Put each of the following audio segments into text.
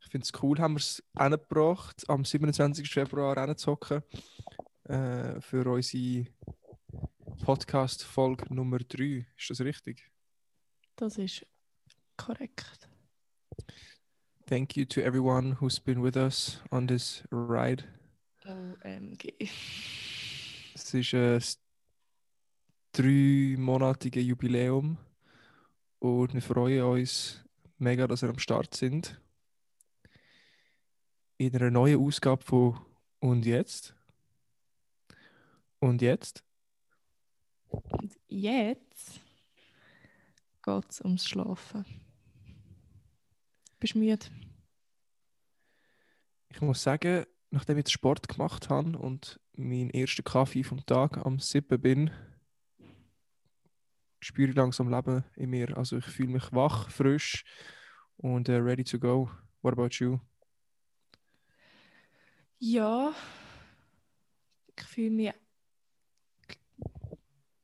Ich finde es cool, haben wir es hingebracht, am 27. Februar hinzuhocken äh, für unsere Podcast-Folge Nummer 3. Ist das richtig? Das ist korrekt. Thank you to everyone who's been with us on this ride. OMG. Es ist ein dreimonatige Jubiläum und wir freuen uns mega, dass ihr am Start sind. In einer neuen Ausgabe von Und jetzt? Und jetzt? Und jetzt geht es ums Schlafen. Bist du müde? Ich muss sagen, nachdem ich Sport gemacht habe und meinen ersten Kaffee vom Tag am Sippen bin, spüre ich langsam Leben in mir. Also ich fühle mich wach, frisch und äh, ready to go. What about you? Ja, ich fühle mich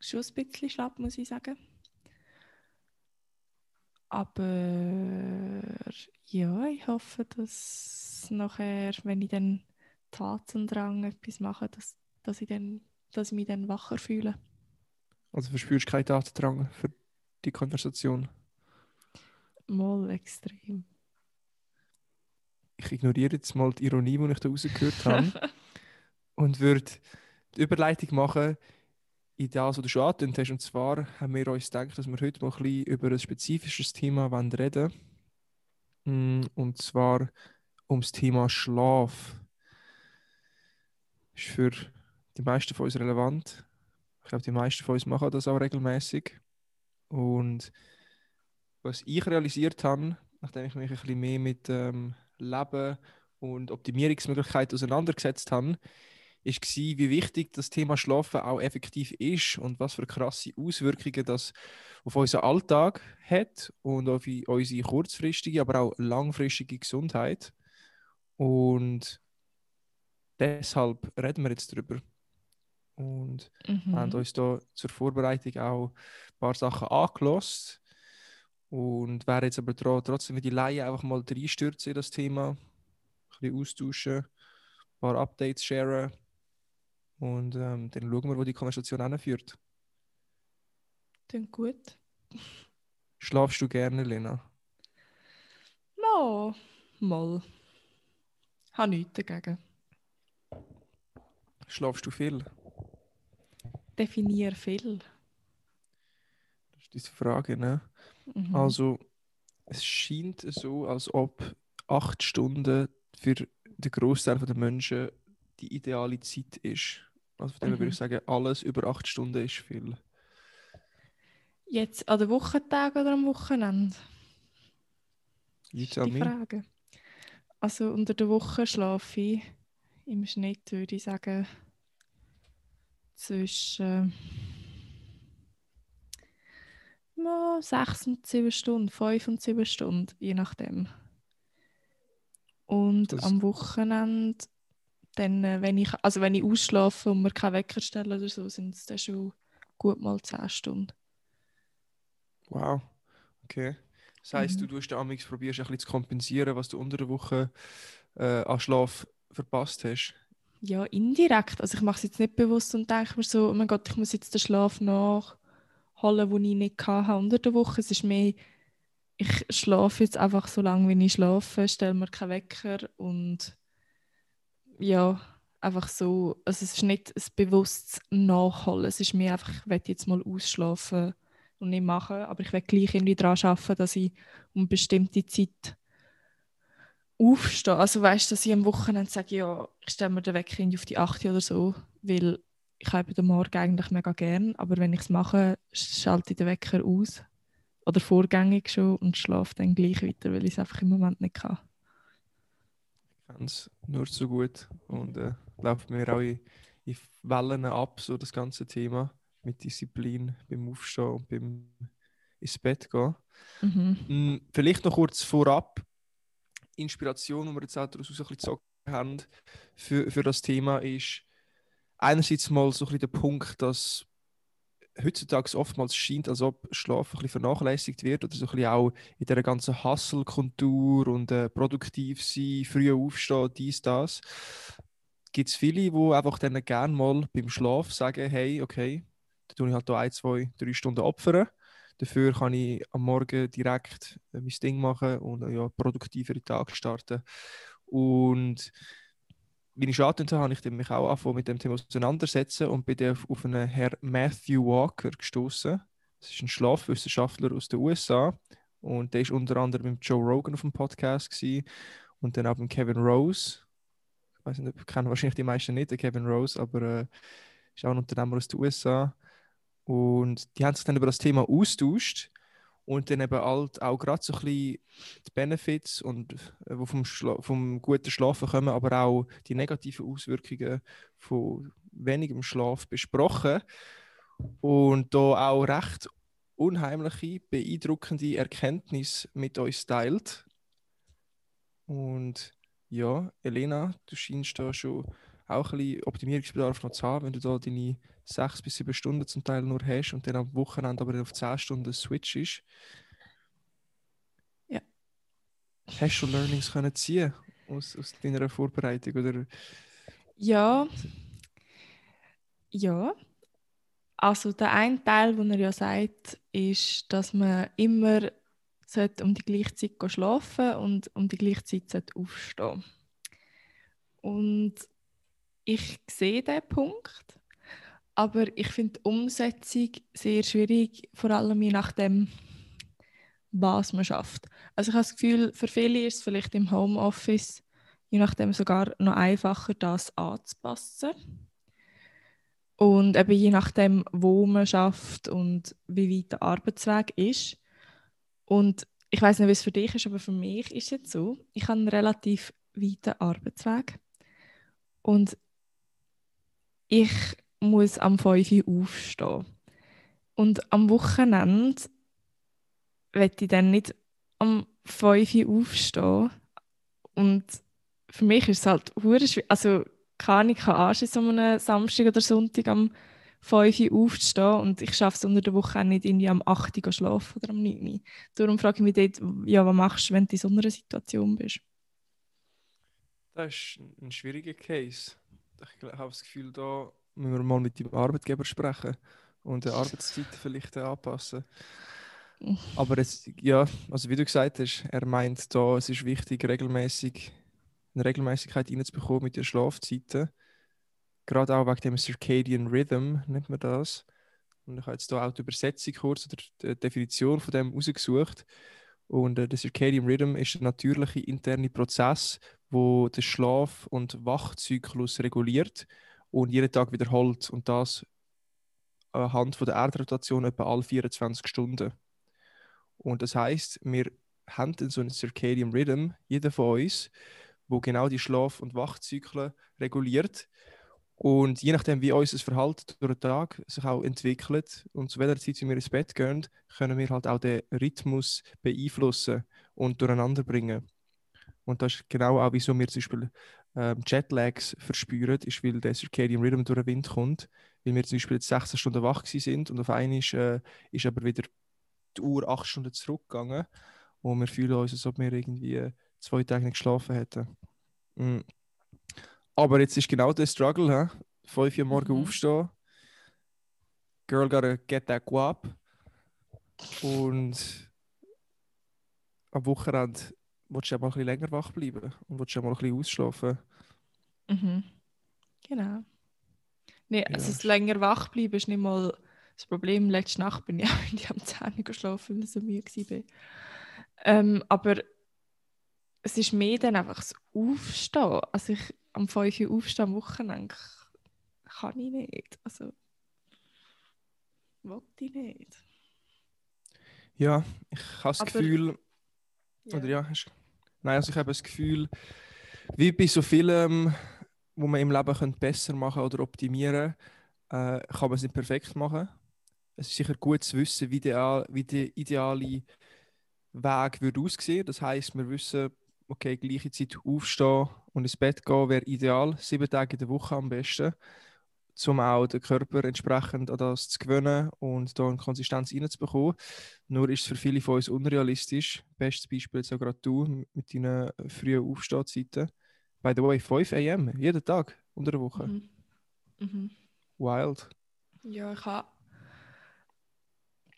schon ein bisschen schlapp, muss ich sagen. Aber ja, ich hoffe, dass nachher, wenn ich dann Tatendrang etwas mache, dass, dass, ich dann, dass ich mich dann wacher fühle. Also verspürst du keinen Datendrang für die Konversation? Mal extrem. Ich ignoriere jetzt mal die Ironie, die ich da rausgehört habe und würde die Überleitung machen in das, was du schon angetönt hast. Und zwar haben wir uns gedacht, dass wir heute mal ein bisschen über ein spezifisches Thema reden wollen. Und zwar ums Thema Schlaf. Für die meisten von uns relevant. Ich glaube, die meisten von uns machen das auch regelmäßig. Und was ich realisiert habe, nachdem ich mich ein bisschen mehr mit ähm, Leben und Optimierungsmöglichkeiten auseinandergesetzt habe, ist war, wie wichtig das Thema Schlafen auch effektiv ist und was für krasse Auswirkungen das auf unseren Alltag hat und auf unsere kurzfristige, aber auch langfristige Gesundheit. Und deshalb reden wir jetzt darüber. Und Mhm. haben uns da zur Vorbereitung auch ein paar Sachen angelost. Und wäre jetzt aber dran, trotzdem wie die Laie einfach mal reinstürzen in das Thema, ein bisschen austauschen, ein paar Updates sharen. Und ähm, dann schauen wir, wo die Konversation hinführt. Klingt gut. Schlafst du gerne, Lena? Mal. Mal. Habe nichts dagegen. Schlafst du viel? Definier viel. Das ist diese Frage, ne? Mhm. Also, es scheint so, als ob acht Stunden für den Großteil der Menschen die ideale Zeit ist. Also von dem Mhm. würde ich sagen, alles über acht Stunden ist viel. Jetzt an den Wochentag oder am Wochenende? You tell die me. Frage. Also unter der Woche schlafe ich im Schnitt, würde ich sagen, zwischen äh, sechs und sieben Stunden, fünf und sieben Stunden, je nachdem. Und Das- am Wochenende, dann, äh, wenn ich, also wenn ich ausschlafe und mir keinen Wecker stelle oder so, sind es dann schon gut mal zehn Stunden. Wow. Okay. Das heisst, Mhm. du tust amix probierst ein bisschen zu kompensieren, was du unter der Woche äh, an Schlaf verpasst hast. Ja, indirekt. Also ich mache es jetzt nicht bewusst und denke mir so, oh mein Gott, ich muss jetzt den Schlaf nachholen, den ich nicht hatte unter der Woche. Es ist mehr, ich schlafe jetzt einfach so lange, wie ich schlafe, stelle mir keinen Wecker und ja, einfach so. Also es ist nicht ein bewusstes Nachholen. Es ist mir einfach, ich will jetzt mal ausschlafen und nicht machen, aber ich will gleich irgendwie daran arbeiten, dass ich um bestimmte Zeit aufstehe. Also weißt du, dass ich am Wochenende sage, ja, ich stelle mir den Wecker auf die 8 oder so, weil ich habe den Morgen eigentlich mega gern, aber wenn ich es mache, schalte ich den Wecker aus oder vorgängig schon und schlafe dann gleich weiter, weil ich es einfach im Moment nicht kann. Ich kenne es nur zu gut und äh, läuft mir auch in, in Wellen ab, so das ganze Thema mit Disziplin beim Aufstehen und beim ins Bett gehen. Mhm. Mm, Vielleicht noch kurz vorab. Inspiration, die wir jetzt auch daraus ein bisschen gezogen haben für, für das Thema, ist einerseits mal so ein bisschen der Punkt, dass heutzutage oftmals scheint, als ob Schlaf ein bisschen vernachlässigt wird oder so ein bisschen auch in dieser ganzen Hustle-Kultur und äh, produktiv sein, früh aufstehen, dies, das. Gibt es viele, die einfach dann gerne mal beim Schlaf sagen, hey, okay, da tue ich halt ein, zwei, drei Stunden opfern. Dafür kann ich am Morgen direkt äh, mein Ding machen und äh, ja, produktivere Tag starten. Und wie ich angedeutet habe, habe ich mich auch angefangen mit dem Thema auseinandersetzen und bin dann auf einen Herrn Matthew Walker gestoßen. Das ist ein Schlafwissenschaftler aus den USA und der ist unter anderem mit Joe Rogan auf dem Podcast gewesen, und dann auch mit Kevin Rose. Ich weiß nicht, kennen wahrscheinlich die meisten nicht, den Kevin Rose, aber äh, ist auch ein Unternehmer aus den USA. Und die haben sich dann über das Thema austauscht und dann eben halt auch gerade so ein bisschen die Benefits und äh, vom, vom guten Schlafen kommen, aber auch die negativen Auswirkungen von wenigem Schlaf besprochen und da auch recht unheimliche, beeindruckende Erkenntnisse mit uns teilt. Und ja, Elena, du scheinst da schon auch ein bisschen Optimierungsbedarf noch zu haben, wenn du da deine sechs bis sieben Stunden zum Teil nur hast und dann am Wochenende aber auf zehn Stunden switchst. Ja. Hast du Learnings können ziehen aus, aus deiner Vorbereitung? Oder? Ja. Ja. Also der eine Teil, den er ja sagt, ist, dass man immer um die gleiche Zeit schlafen und um die gleiche Zeit aufstehen Und ich sehe diesen Punkt, aber ich finde die Umsetzung sehr schwierig, vor allem je nachdem, was man schafft. Also ich habe das Gefühl, für viele ist es vielleicht im Homeoffice je nachdem sogar noch einfacher, das anzupassen. Und eben je nachdem, wo man schafft und wie weit der Arbeitsweg ist. Und ich weiß nicht, wie es für dich ist, aber für mich ist es jetzt so, ich habe einen relativ weiten Arbeitsweg. Und ich muss am 5 Uhr aufstehen. Und am Wochenende werde ich dann nicht am 5 Uhr aufstehen. Und für mich ist es halt schwierig. Also kann ich anschließen so einem Samstag oder Sonntag am 5 Uhr aufzustehen und ich schaffe es unter der Woche auch nicht irgendwie am 8 Uhr schlafen oder am 9 Uhr. Darum frage ich mich dort, ja, was machst du, wenn du in so einer Situation bist? Das ist ein schwieriger Case ich habe das Gefühl, da müssen wir mal mit dem Arbeitgeber sprechen und die Arbeitszeit vielleicht anpassen. Aber es, ja, also wie du gesagt hast, er meint da, es ist wichtig, regelmäßig eine Regelmäßigkeit reinzubekommen mit den Schlafzeiten. Gerade auch wegen dem Circadian Rhythm nennt man das. Und ich habe jetzt hier auch die Übersetzung kurz oder die Definition von dem rausgesucht. Und äh, der Circadian Rhythm ist ein natürlicher interner Prozess, wo den Schlaf- und Wachzyklus reguliert und jeden Tag wiederholt. Und das anhand von der Erdrotation etwa alle 24 Stunden. Und das heißt, wir haben so einen Circadian Rhythm, jeder von uns, wo genau die Schlaf- und Wachzyklen reguliert. Und je nachdem, wie unser Verhalten durch den Tag sich auch entwickelt und zu welcher Zeit wir ins Bett gehen, können wir halt auch den Rhythmus beeinflussen und durcheinander bringen. Und das ist genau auch, wieso wir zum Beispiel ähm, Jetlags verspüren, ist, weil der Circadian Rhythm durch den Wind kommt. Weil wir zum Beispiel jetzt 16 Stunden wach sind und auf einmal ist, äh, ist aber wieder die Uhr 8 Stunden zurückgegangen. Und wir fühlen uns, als ob wir irgendwie zwei Tage nicht geschlafen hätten. Mhm. Aber jetzt ist genau der Struggle, he? 5 Uhr morgen mhm. aufstehen. Girl gotta get that guap. Und am Wochenende willst du ja mal ein bisschen länger wach bleiben und willst ja mal ein bisschen ausschlafen. Mhm. Genau. Nee, also ja. das länger wach bleiben ist nicht mal das Problem. Letzte Nacht bin ich auch am 10 geschlafen, weil ich so müde war. Ähm, aber es ist mehr dann einfach das Aufstehen. Also ich am 5 Uhr aufstehen am Wochenende kann ich nicht. Also wollte ich nicht. Ja, ich habe das aber, Gefühl, ja. oder ja, hast, nein, also ich habe das Gefühl, wie bei so vielem, wo man im Leben könnte besser machen oder optimieren äh, kann man es nicht perfekt machen. Es ist sicher gut zu wissen, wie der, wie der ideale Weg würde aussehen. Das heißt, wir wissen, okay, gleiche Zeit aufstehen und ins Bett gehen wäre ideal. Sieben Tage in der Woche am besten. um auch den Körper entsprechend an das zu gewöhnen und da eine Konsistenz reinzubekommen. Nur ist es für viele von uns unrealistisch. Bestes Beispiel jetzt auch gerade du mit deinen frühen Aufstehzeiten. By the way, 5 am, jeden Tag unter der Woche. Mhm. Mhm. Wild. Ja, ich habe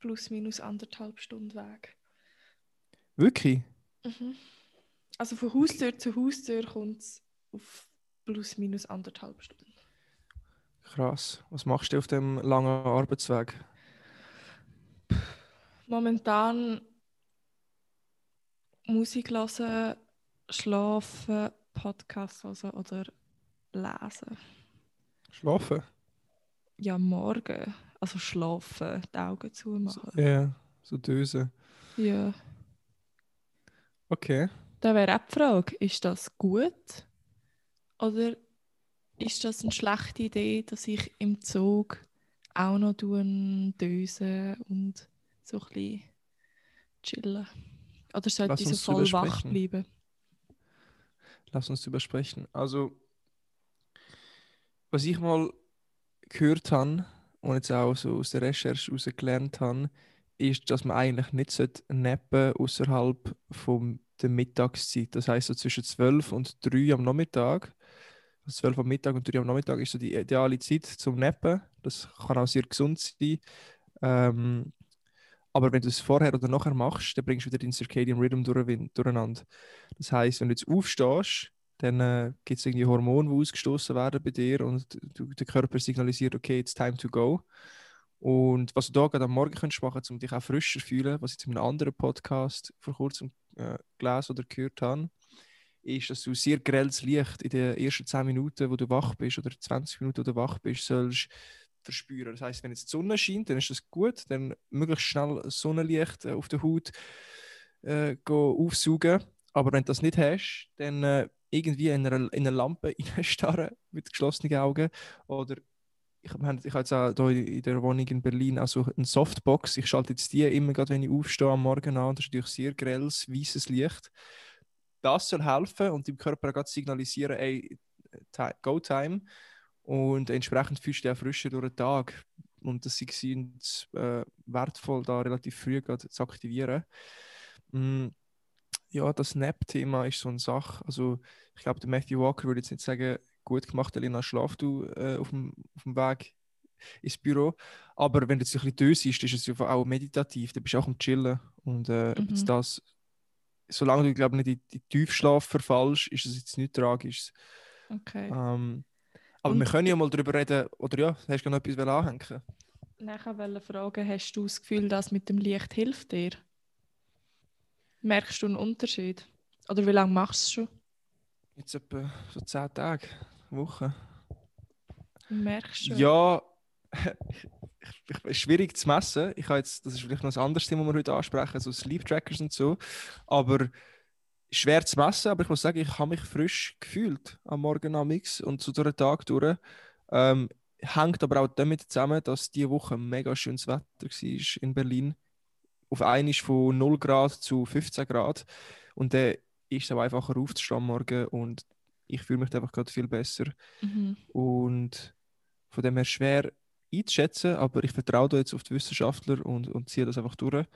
plus minus anderthalb Stunden Weg. Wirklich? Mhm. Also von Haustür zu Haustür kommt es auf plus minus anderthalb Stunden. Krass. Was machst du auf dem langen Arbeitsweg? Momentan Musik hören, schlafen, Podcasts hören oder lesen. Schlafen? Ja, morgen. Also schlafen, die Augen zumachen. Ja, so Döse. Ja. Okay. Da wäre auch die Frage, ist das gut? Oder ist das eine schlechte Idee, dass ich im Zug auch noch döse und so ein bisschen chillen? Oder sollte ich so voll wach bleiben? Lass uns darüber sprechen. Also, was ich mal gehört habe und jetzt auch so aus der Recherche heraus gelernt habe, ist, dass man eigentlich nicht nappen außerhalb der Mittagszeit. Das heißt so zwischen 12 und 3 am Nachmittag. Also 12 am Mittag und 3 am Nachmittag ist so die ideale Zeit zum Nappen. Das kann auch sehr gesund sein. Ähm, aber wenn du es vorher oder nachher machst, dann bringst du wieder den Circadian Rhythm durch, durcheinander. Das heißt, wenn du jetzt aufstehst, dann äh, gibt es irgendwie Hormone, die ausgestoßen werden bei dir und du, der Körper signalisiert, okay, it's time to go. Und was du da gerade am Morgen kannst machen, um dich auch frischer zu fühlen, was ich in einem anderen Podcast vor kurzem äh, gelesen oder gehört habe, ist, dass du sehr grelles Licht in den ersten 10 Minuten, wo du wach bist, oder 20 Minuten, wo du wach bist, sollst verspüren. Das heißt, wenn jetzt die Sonne scheint, dann ist das gut, dann möglichst schnell Sonnenlicht äh, auf der Haut äh, aufsaugen. Aber wenn du das nicht hast, dann äh, irgendwie in eine, in eine Lampe starren mit geschlossenen Augen oder ich habe ich hab jetzt auch hier in der Wohnung in Berlin also eine Softbox. Ich schalte jetzt die immer, gerade wenn ich aufstehe am Morgen an. Das ist natürlich sehr grelles, weißes Licht. Das soll helfen und dem Körper gerade signalisieren, ey, go time. Und entsprechend fühlst du dich auch frischer durch den Tag. Und das ist äh, wertvoll, da relativ früh zu aktivieren. Mm, ja, das Nap-Thema ist so eine Sache. Also, ich glaube, der Matthew Walker würde jetzt nicht sagen, gut gemacht, Elena, schlaf du äh, auf, dem, auf dem Weg ins Büro. Aber wenn du jetzt ein bisschen dös ist, ist es ja auch meditativ, dann bist du auch am Chillen. Und äh, jetzt Mhm. das, solange du, glaube ich, nicht in die Tiefschlaf verfallst, ist es jetzt nicht tragisch. Okay. Ähm, aber Und- wir können ja mal darüber reden, oder ja, hast du noch etwas anhängen? Nachher wollte fragen, hast du das Gefühl, dass mit dem Licht hilft dir? Merkst du einen Unterschied? Oder wie lange machst du es schon? Jetzt etwa so 10 Tage, Woche. Merkst du? Ja, schwierig zu messen. Ich habe jetzt, das ist vielleicht noch ein anderes Thema, das wir heute ansprechen, so Sleep Trackers und so. Aber schwer zu messen, aber ich muss sagen, ich habe mich frisch gefühlt am Morgen amix und so durch den Tag durch. Ähm, hängt aber auch damit zusammen, dass diese Woche mega schönes Wetter war in Berlin. Auf einmal von 0 Grad zu 15 Grad. Und dann ist es auch einfacher aufzustehen am Morgen und ich fühle mich einfach gerade viel besser. Mhm. Und von dem her schwer einzuschätzen, aber ich vertraue da jetzt auf die Wissenschaftler und, und ziehe das einfach durch.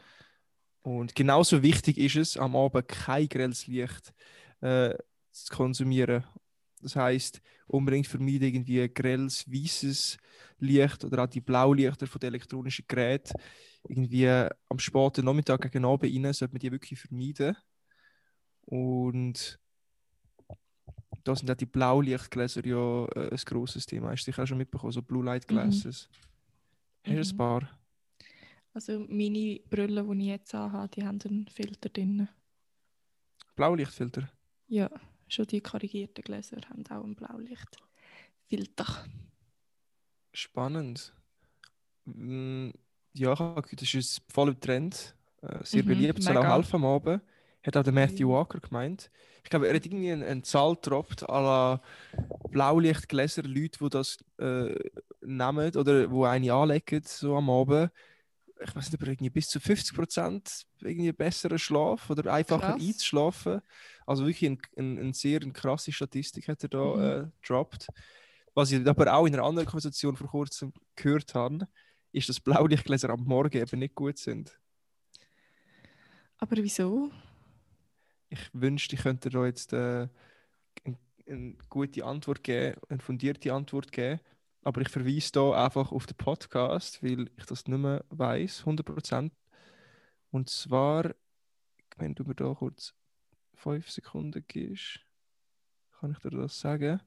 Und genauso wichtig ist es, am Abend kein grelles Licht äh, zu konsumieren. Das heißt, unbedingt vermeiden irgendwie grelles, weißes Licht oder auch die Blaulichter von den elektronischen Geräten. Irgendwie am späten Nachmittag gegen Abend rein sollte man die wirklich vermeiden. Und da sind auch die Blaulichtgläser ja äh, ein grosses Thema. Hast du dich auch schon mitbekommen, so Blue Light Glasses? Hast du ein Mhm. paar? Also meine Brille, die ich jetzt anhabe, die haben einen Filter drin. Blaulichtfilter? Ja, schon die korrigierten Gläser haben auch einen Blaulichtfilter. Spannend. Mm, Ja, habe das ist voll im Trend. Äh, sehr Mhm, beliebt, soll auch helfen am Abend. Hat auch der Matthew Mhm. Walker gemeint. Ich glaube, er hat irgendwie eine, eine Zahl gedroppt à la Blaulichtgläser, Leute, die das äh, nehmen oder wo eine anlegen, so am Abend. Ich weiß nicht, aber irgendwie bis zu 50% irgendwie besseren Schlaf oder einfacher Krass. einzuschlafen. Also wirklich eine ein, ein sehr eine krasse Statistik hat er da Mhm. äh, gedroppt. Was ich aber auch in einer anderen Konversation vor kurzem gehört habe, ist, dass Blaulichtgläser am Morgen eben nicht gut sind. Aber wieso? Ich wünschte, ich könnte da jetzt äh, eine, eine gute Antwort geben, eine fundierte Antwort geben. Aber ich verweise da einfach auf den Podcast, weil ich das nicht mehr weiß, 100%. Und zwar, wenn du mir da kurz 5 Sekunden gibst, kann ich dir das sagen.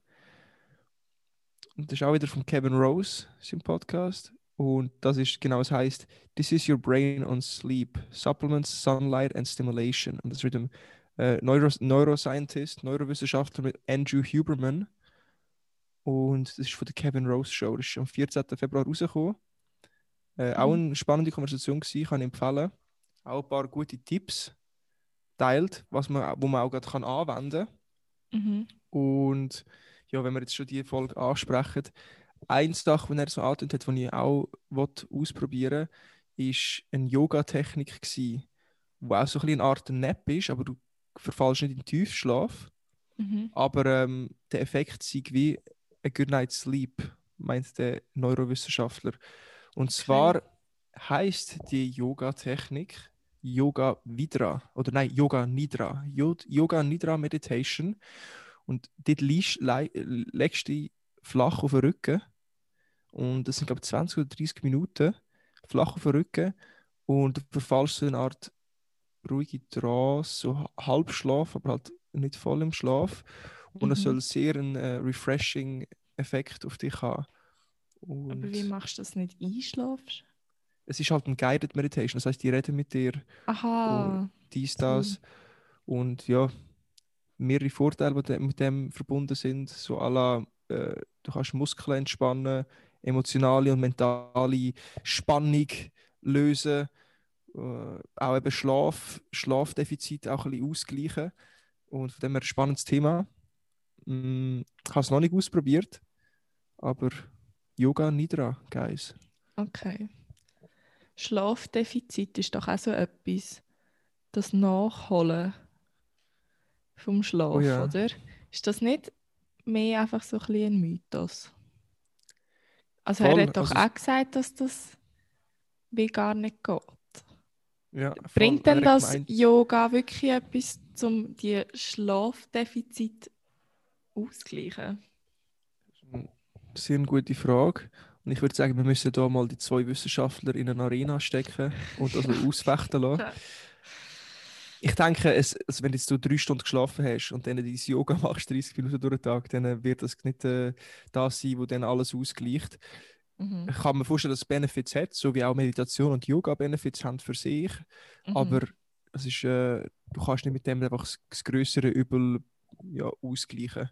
Und das ist auch wieder von Kevin Rose, sein Podcast. Und das ist genau, es heißt This is your brain on sleep, supplements, sunlight and stimulation. Und das wird dem äh, Neuro Neuroscientist, Neurowissenschaftler mit Andrew Huberman. Und das ist von der Kevin Rose Show. Das ist am 14. Februar rausgekommen. Äh, Auch eine spannende Konversation gewesen, kann ich empfehlen. Auch ein paar gute Tipps teilt, was man, wo man auch gerade kann anwenden kann. Mhm. Und ja, wenn wir jetzt schon die Folge ansprechen, eine Sache, die er so angetönt hat, die ich auch ausprobieren wollte, ist eine Yoga-Technik, die auch so ein bisschen eine Art Nap ist, aber du verfallst nicht in den Tiefschlaf. Mhm. Aber ähm, der Effekt sei wie a good night's sleep, meint der Neurowissenschaftler. Und zwar heißt die Yoga-Technik Yoga Vidra oder nein, Yoga Nidra. Yo- Yoga Nidra Meditation. Und dort legst du dich flach auf den Rücken. Und das sind, glaube ich, 20 oder 30 Minuten flach auf den Rücken. Und du verfallst so in eine Art ruhige Trance, so ha- Halbschlaf, aber halt nicht voll im Schlaf. Und es Mhm. soll sehr einen äh, refreshing Effekt auf dich haben. Und Aber wie machst du das nicht einschlafst? es ist halt ein Guided Meditation, das heißt, die reden mit dir Aha. dies, das. Und ja, mehrere Vorteile, die mit dem verbunden sind. So à la, äh, du kannst Muskeln entspannen, emotionale und mentale Spannung lösen, äh, auch eben Schlaf, Schlafdefizit auch ein bisschen ausgleichen. Und von dem her ein spannendes Thema. Mm, Ich habe es noch nicht ausprobiert, aber Yoga Nidra, guys. Okay. Schlafdefizit ist doch auch so etwas, das Nachholen vom Schlaf, Oh ja. oder? Ist das nicht mehr einfach so ein, bisschen ein Mythos? Also Voll, er hat doch also- auch gesagt, dass das wie gar nicht geht. Ja. Bringt denn das Yoga wirklich etwas, um die Schlafdefizit auszugleichen? Sehr eine gute Frage. Und ich würde sagen, wir müssen da mal die zwei Wissenschaftler in eine Arena stecken und das ausfechten lassen. Ich denke, es, also wenn jetzt du drei Stunden geschlafen hast und dann dein Yoga machst, 30 Minuten durch den Tag, dann äh, wird das nicht äh, das sein, wo dann alles ausgleicht. Mhm. Ich kann mir vorstellen, dass es Benefits hat, so wie auch Meditation und Yoga Benefits haben für sich. Mhm. Aber es ist, äh, du kannst nicht mit dem einfach das, das größere Übel ja, ausgleichen.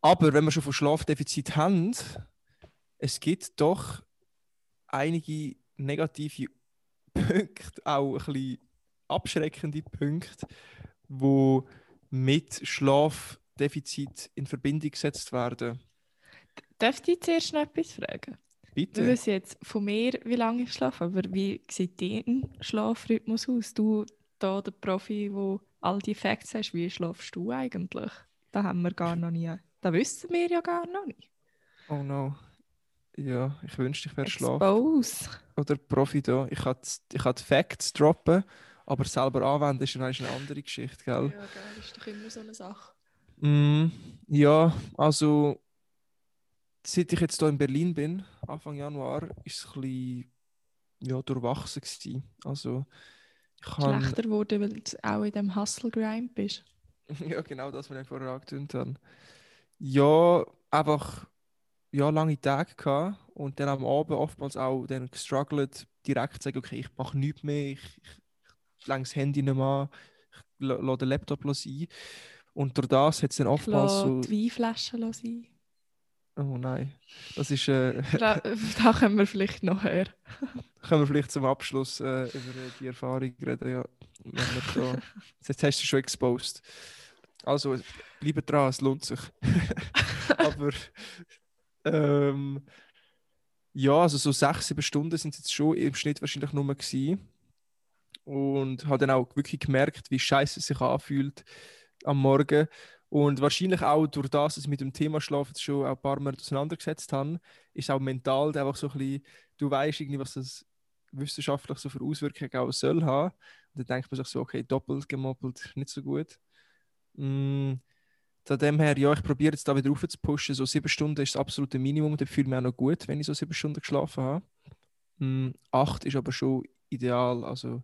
Aber wenn wir schon von Schlafdefizit haben, es gibt doch einige negative Punkte, auch ein bisschen abschreckende Punkte, wo mit Schlafdefizit in Verbindung gesetzt werden. Darf ich zuerst noch etwas fragen? Wir Bitte. wissen jetzt von mir, wie lange ich schlafe, aber wie sieht dein Schlafrhythmus aus? Du, da der Profi, wo all die Facts hast, wie schlafst du eigentlich? Da haben wir gar noch nie. Da wissen wir ja gar noch nicht. Oh no. Ja, ich wünschte, ich wäre schlafen. Expose. oder Profi da. Ich kann ich kann die Facts droppen, aber selber anwenden ist eine andere Geschichte, gell? Ja, geil, ist doch immer so eine Sache. Mm, ja, also seit ich jetzt hier in Berlin bin, Anfang Januar, ist es ein bisschen ja, durchwachsen gewesen. Also ich kann Schlechter geworden, weil du auch in dem Hustle-Grind bist. ja genau das, was ich vorher angetönt habe. Ja, einfach ja, lange Tage gehabt und dann am Abend oftmals auch dann gestruggelt, direkt zu sagen, okay, ich mache nichts mehr, ich, ich, ich lege das Handy nicht mehr an, ich la- lasse den Laptop sein. Und durch das hat es dann Ich oftmals lasse so... die Weinflaschen sein. Oh nein, das ist... Äh, da, da können wir vielleicht noch hören. können wir vielleicht zum Abschluss äh, über äh, die Erfahrung reden, ja. Wenn wir da, jetzt hast du schon exposed. Also, bleibt dran, es lohnt sich. Aber ähm, ja, also so sechs, sieben Stunden sind es jetzt schon im Schnitt wahrscheinlich nur gewesen. Und habe dann auch wirklich gemerkt, wie scheiße es sich anfühlt am Morgen. Und wahrscheinlich auch durch das, dass ich mit dem Thema Schlaf jetzt schon ein paar Mal auseinandergesetzt habe, ist auch mental einfach so ein bisschen, du weißt irgendwie, was das wissenschaftlich so für Auswirkungen auch soll haben. Und dann denkt man sich so, okay, doppelt gemoppelt nicht so gut. Mm, von dem her, ja, ich probiere jetzt da wieder rauf zu pushen. So sieben Stunden ist das absolute Minimum. Da fühle ich mich auch noch gut, wenn ich so sieben Stunden geschlafen habe. Mm, acht ist aber schon ideal. Also,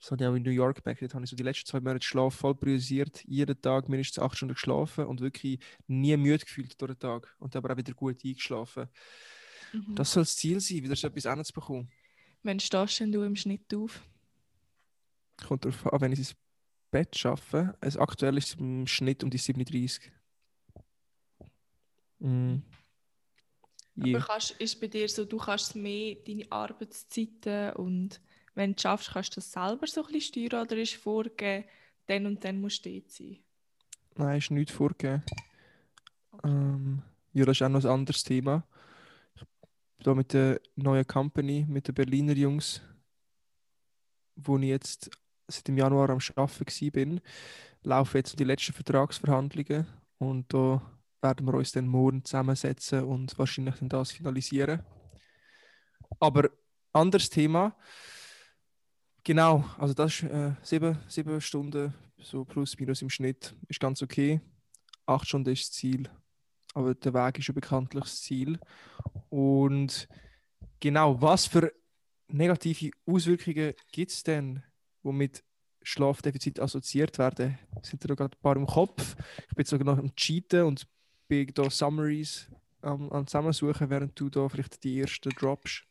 das hatte ich auch in New York back. Dort habe ich so die letzten zwei Monate Schlaf voll priorisiert. Jeden Tag mindestens acht Stunden geschlafen und wirklich nie müde gefühlt durch den Tag. Und aber auch wieder gut eingeschlafen. Mhm. Das soll das Ziel sein, wieder so etwas zu bekommen. Wann stehst du im Schnitt auf? Kommt darauf an, wenn ich ins Bett schaffe. Also aktuell ist es im Schnitt um die 37. Mm. Yeah. Aber kannst, ist bei dir so, du kannst mehr deine Arbeitszeiten und wenn du schaffst, kannst du das selber so ein bisschen steuern oder ist vorgegeben, dann und dann musst du dort sein? Nein, ist nicht vorgegeben. Okay. Ähm, ja, das ist auch noch ein anderes Thema. Ich bin hier mit der neuen Company, mit den Berliner Jungs, wo ich jetzt seit dem Januar am Arbeiten bin, laufen jetzt die letzten Vertragsverhandlungen und da werden wir uns dann morgen zusammensetzen und wahrscheinlich dann das finalisieren. Aber anderes Thema. Genau, also das ist äh, sieben, sieben Stunden, so plus minus im Schnitt, ist ganz okay. Acht Stunden ist das Ziel, aber der Weg ist ja bekanntlich das Ziel. Und genau, was für negative Auswirkungen gibt es denn, die mit Schlafdefizit assoziiert werden? Sind da gerade ein paar im Kopf? Ich bin sogar noch am Cheaten und bin da Summaries am, am Zusammensuchen, während du da vielleicht die ersten droppst.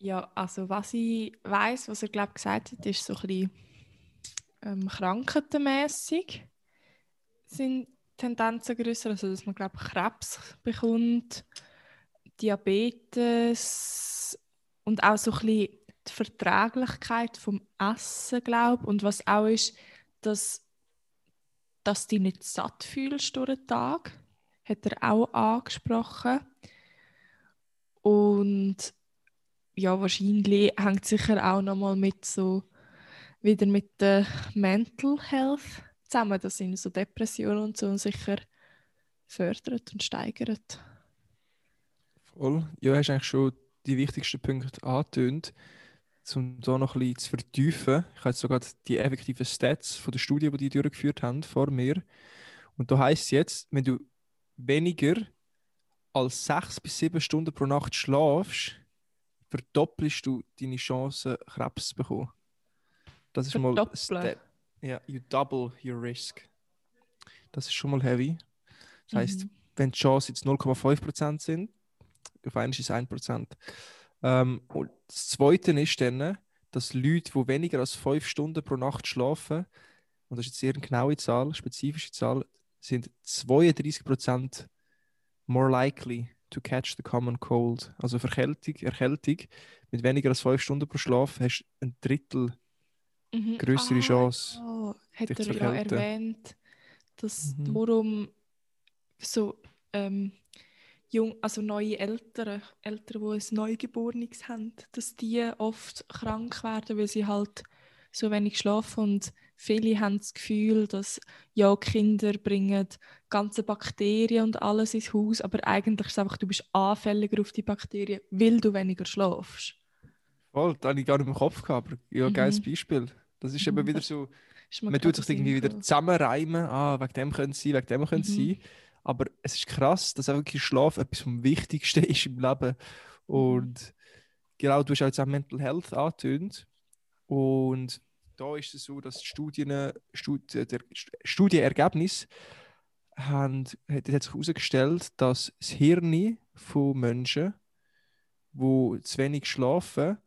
Ja, also was ich weiß, was er glaube gesagt hat, ist so ein bisschen ähm, krankheitenmäßig sind Tendenzen größer, also dass man glaube Krebs bekommt, Diabetes und auch so ein bisschen die Verträglichkeit vom Essen glaube und was auch ist, dass dass du dich nicht satt fühlst durch den Tag, hat er auch angesprochen und ja, wahrscheinlich hängt sicher auch nochmal mit so wieder mit der Mental Health zusammen, dass ihn so Depressionen und so sicher fördert und steigert. Voll. Ja, hast eigentlich schon die wichtigsten Punkte angetönt. Um da noch ein bisschen zu vertiefen, ich habe jetzt sogar die effektiven Stats von der Studie, die die durchgeführt haben, vor mir. Und da heißt es jetzt, wenn du weniger als sechs bis sieben Stunden pro Nacht schlafst, verdoppelst du deine Chancen, Krebs zu bekommen. Das ist mal Step. Ja, you double your risk. Das ist schon mal heavy. Das heißt, mhm. wenn die Chancen jetzt 0,5% sind, auf einmal ist es 1%. Ähm, und das Zweite ist dann, dass Leute, die weniger als 5 Stunden pro Nacht schlafen, und das ist jetzt sehr eine genaue Zahl, spezifische Zahl, sind 32% more likely to catch the common cold. Also Verkältung, Erkältung mit weniger als 5 Stunden pro Schlaf hast du ein Drittel mhm. größere ah, Chance. Oh, hat er ja erwähnt, dass mhm. darum so ähm, jung, also neue Eltern, Eltern, die ein Neugeborenes haben, dass die oft krank werden, weil sie halt so wenig schlafen und viele haben das Gefühl, dass ja Kinder bringen ganze Bakterien und alles ins Haus, aber eigentlich ist es einfach, du bist anfälliger auf die Bakterien, weil du weniger schlafst. Voll, das habe ich gar nicht im Kopf gehabt, aber ja, mhm. geiles Beispiel. Das ist eben mhm. wieder so, man tut sich irgendwie wieder zusammenreimen, ah, wegen dem können sie, wegen dem können sie. Mhm. Aber es ist krass, dass auch wirklich Schlaf etwas vom Wichtigsten ist im Leben. Mhm. Und genau, du hast auch jetzt auch Mental Health angetönt. Und da ist es so, dass die Studien, Studie, der Studienergebnis haben, hat, hat sich herausgestellt, dass das Hirn von Menschen, die zu wenig schlafen,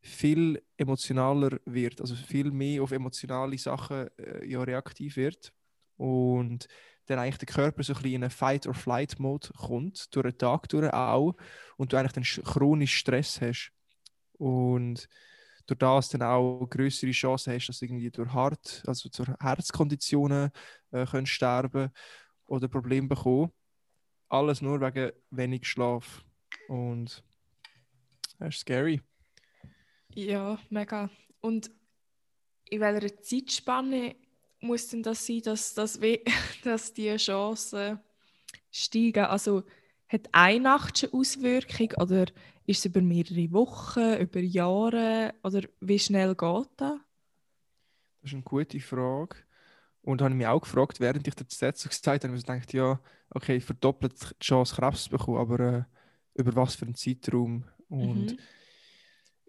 viel emotionaler wird, also viel mehr auf emotionale Sachen äh, ja, reaktiv wird und dann eigentlich der Körper so ein bisschen in einen Fight-or-Flight-Mode kommt, durch den Tag durch auch, und du eigentlich dann chronisch Stress hast. Und durch das dann auch größere Chancen hast, dass du irgendwie durch Hart, also durch Herzkonditionen äh, kannst sterben oder Probleme bekommen. Alles nur wegen wenig Schlaf. Und das ist scary. Ja, mega. Und in welcher Zeitspanne muss denn das sein, dass, dass, dass die Chancen steigen? Also hat eine Nacht schon Auswirkung oder ist es über mehrere Wochen, über Jahre oder wie schnell geht das? Das ist eine gute Frage. Und habe ich mich auch gefragt, während ich das gesagt habe, habe ich gedacht, ja, okay, verdoppelt die Chance, Krebs zu bekommen, aber äh, über was für einen Zeitraum? Und Mhm.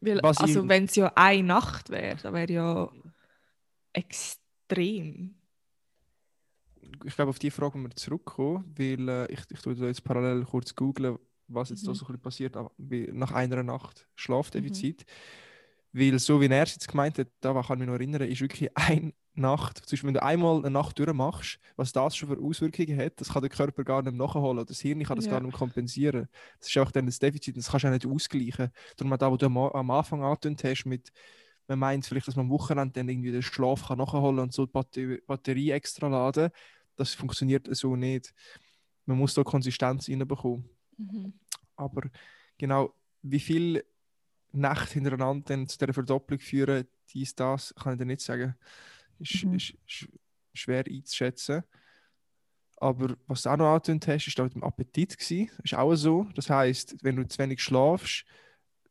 Weil, also wenn es ja eine Nacht wäre, dann wäre ja extrem. Ich glaube, auf die Frage müssen wir zurückkommen, weil äh, ich, ich tue da jetzt parallel kurz googlen, was jetzt da Mhm. so ein bisschen passiert nach einer Nacht Schlafdefizit. Weil so wie er es jetzt gemeint hat, da kann ich mich noch erinnern, ist wirklich eine Nacht, zum Beispiel wenn du einmal eine Nacht durchmachst, was das schon für Auswirkungen hat, das kann der Körper gar nicht nachholen oder das Hirn kann das Ja. gar nicht kompensieren. Das ist auch dann das Defizit, das kannst du auch nicht ausgleichen. Darum auch da, wo du am, am Anfang angetönt hast, mit, man meint vielleicht, dass man am Wochenende dann irgendwie den Schlaf kann nachholen und so die Batter Batterie extra laden, das funktioniert so nicht. Man muss da Konsistenz reinbekommen. Mhm. Aber genau, wie viele Nächte hintereinander dann zu dieser Verdopplung führen, dies, das, kann ich dir nicht sagen. Ist, Mhm. ist sch schwer einzuschätzen. Aber was du auch noch angetönt hast, ist mit dem Appetit. Gewesen. Ist auch so. Das heißt, wenn du zu wenig schlafst,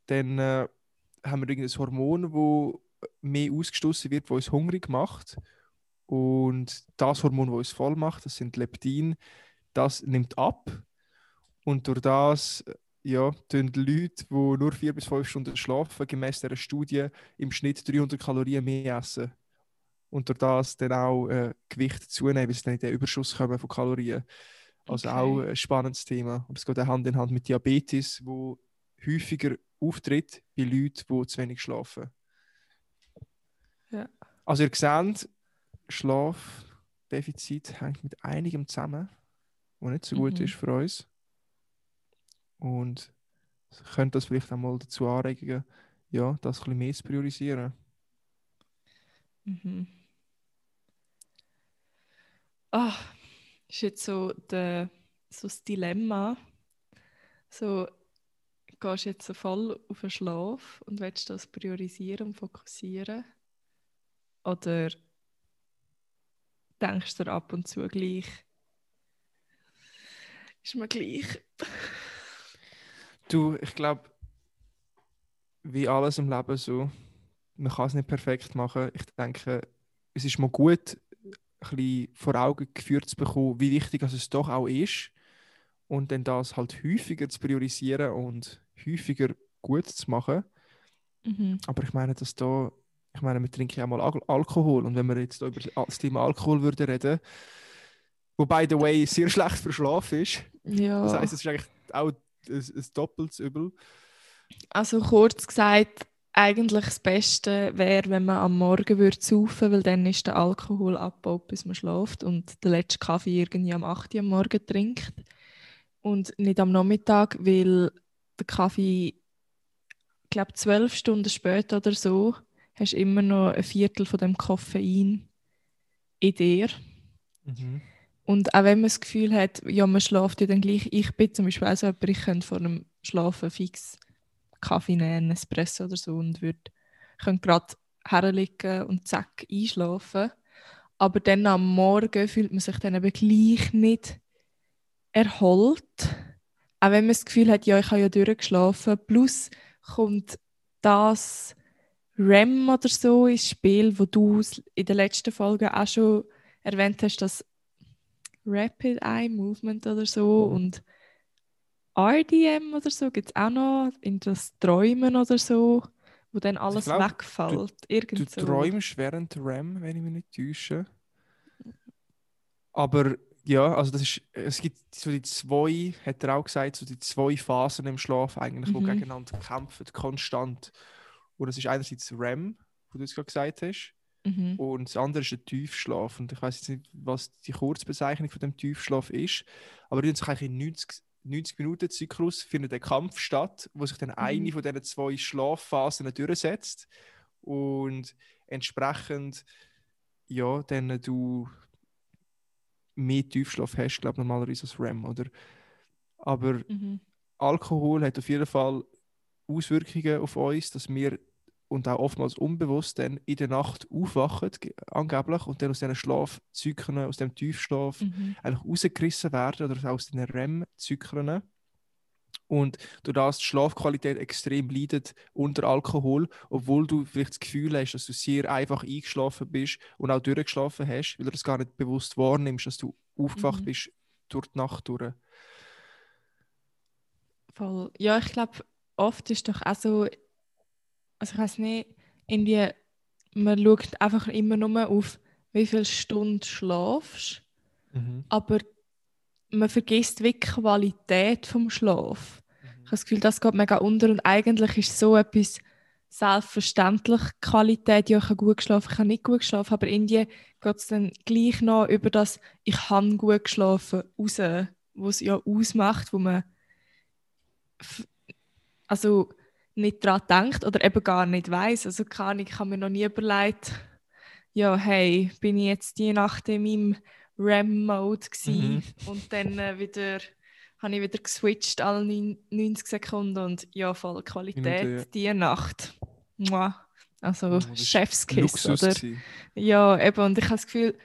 dann äh, haben wir irgendein Hormon, das mehr ausgestoßen wird, das uns hungrig macht. Und das Hormon, das uns voll macht, das sind Leptin, das nimmt ab. Und durch das äh, ja, tun die Leute, die nur vier bis fünf Stunden schlafen, gemäß dieser Studie im Schnitt 300 Kalorien mehr essen. Und durch das dann auch äh, Gewicht zunehmen, weil sie dann in den Überschuss kommen von Kalorien. Also Okay. auch ein spannendes Thema. Und es geht auch Hand in Hand mit Diabetes, wo häufiger auftritt bei Leuten, die zu wenig schlafen. Ja. Also ihr seht, Schlafdefizit hängt mit einigem zusammen, was nicht so gut Mhm. ist für uns. Und könnte das vielleicht auch mal dazu anregen, ja, das ein bisschen mehr zu priorisieren. Mhm. Ah, ist jetzt so, der, so das Dilemma. So, gehst jetzt voll auf den Schlaf und willst das priorisieren und fokussieren? Oder denkst du ab und zu gleich, ist mir gleich? Du, ich glaube, wie alles im Leben so, man kann es nicht perfekt machen. Ich denke, es ist mal gut, ein bisschen vor Augen geführt zu bekommen, wie wichtig es doch auch ist. Und dann das halt häufiger zu priorisieren und häufiger gut zu machen. Mhm. Aber ich meine, dass da, ich meine, wir trinken ja mal Al Alkohol. Und wenn wir jetzt da über das Thema Alkohol würden reden, wo by the way sehr schlecht für Schlaf ist, Ja. das heißt, es ist eigentlich auch ein, ein doppeltes Übel. Also kurz gesagt, eigentlich das Beste wäre, wenn man am Morgen würde saufen, weil dann ist der Alkohol abgebaut, bis man schläft und den letzten Kaffee irgendwie am 8 Uhr am Morgen trinkt und nicht am Nachmittag, weil der Kaffee, ich glaube zwölf Stunden später oder so, hast du immer noch ein Viertel von dem Koffein in dir. Mhm. Und auch wenn man das Gefühl hat, ja, man schläft ja dann gleich. Ich bin zum Beispiel auch so jemand, ich könnte vor dem Schlafen fix Kaffee nehmen, Espresso oder so und würde könnte gerade herlegen und zack einschlafen. Aber dann am Morgen fühlt man sich dann eben gleich nicht erholt. Auch wenn man das Gefühl hat, ja, ich habe ja durchgeschlafen. Plus kommt das REM oder so ins Spiel, wo du in der letzten Folge auch schon erwähnt hast, das Rapid Eye Movement oder so Mhm. und RDM oder so gibt es auch noch, in das Träumen oder so, wo dann alles glaub, wegfällt. Du so. träumst während REM, wenn ich mich nicht täusche. Aber ja, also das ist, es gibt so die zwei, hat er auch gesagt, so die zwei Phasen im Schlaf eigentlich, die Mhm. gegeneinander kämpfen, konstant. Und das ist einerseits REM, wo du jetzt gerade gesagt hast, Mhm. und das andere ist der Tiefschlaf. Und ich weiß jetzt nicht, was die Kurzbezeichnung von dem Tiefschlaf ist, aber in sich eigentlich in 90, 90 Minuten Zyklus findet der Kampf statt, wo sich dann eine von diesen zwei Schlafphasen durchsetzt und entsprechend ja, dann du mehr Tiefschlaf hast, glaube ich, normalerweise als REM, oder? Aber Mhm. Alkohol hat auf jeden Fall Auswirkungen auf uns, dass wir und auch oftmals unbewusst dann in der Nacht aufwachen, ge- angeblich, und dann aus diesen Schlafzyklen, aus dem Tiefschlaf Mhm. eigentlich rausgerissen werden oder aus den REM-Zyklen. Und das die Schlafqualität extrem leidet unter Alkohol, obwohl du vielleicht das Gefühl hast, dass du sehr einfach eingeschlafen bist und auch durchgeschlafen hast, weil du das gar nicht bewusst wahrnimmst, dass du aufgewacht Mhm. bist durch die Nacht durch. Voll. Ja, ich glaube, oft ist doch auch so, also ich weiß nicht, irgendwie, man schaut einfach immer nur auf, wie viele Stunden schlafst, aber man vergisst wie die Qualität vom Schlaf. Ich habe das Gefühl, das geht mega unter und eigentlich ist so etwas selbstverständlich Qualität. Ja, ich habe gut geschlafen, ich habe nicht gut geschlafen, aber irgendwie geht es dann gleich noch über das, ich habe gut geschlafen, raus, was es ja ausmacht, wo man also nicht daran denkt oder eben gar nicht weiß. Also keine Ahnung, ich habe mir noch nie überlegt, ja, hey, bin ich jetzt die Nacht in meinem REM-Mode gsi Mhm. und dann äh, wieder habe ich wieder geswitcht alle neun- 90 Sekunden und ja, voll Qualität Minuten, ja. die Nacht. Mua. Also Oh, Chefskiss, oder? gewesen. Ja, eben, und ich habe das Gefühl,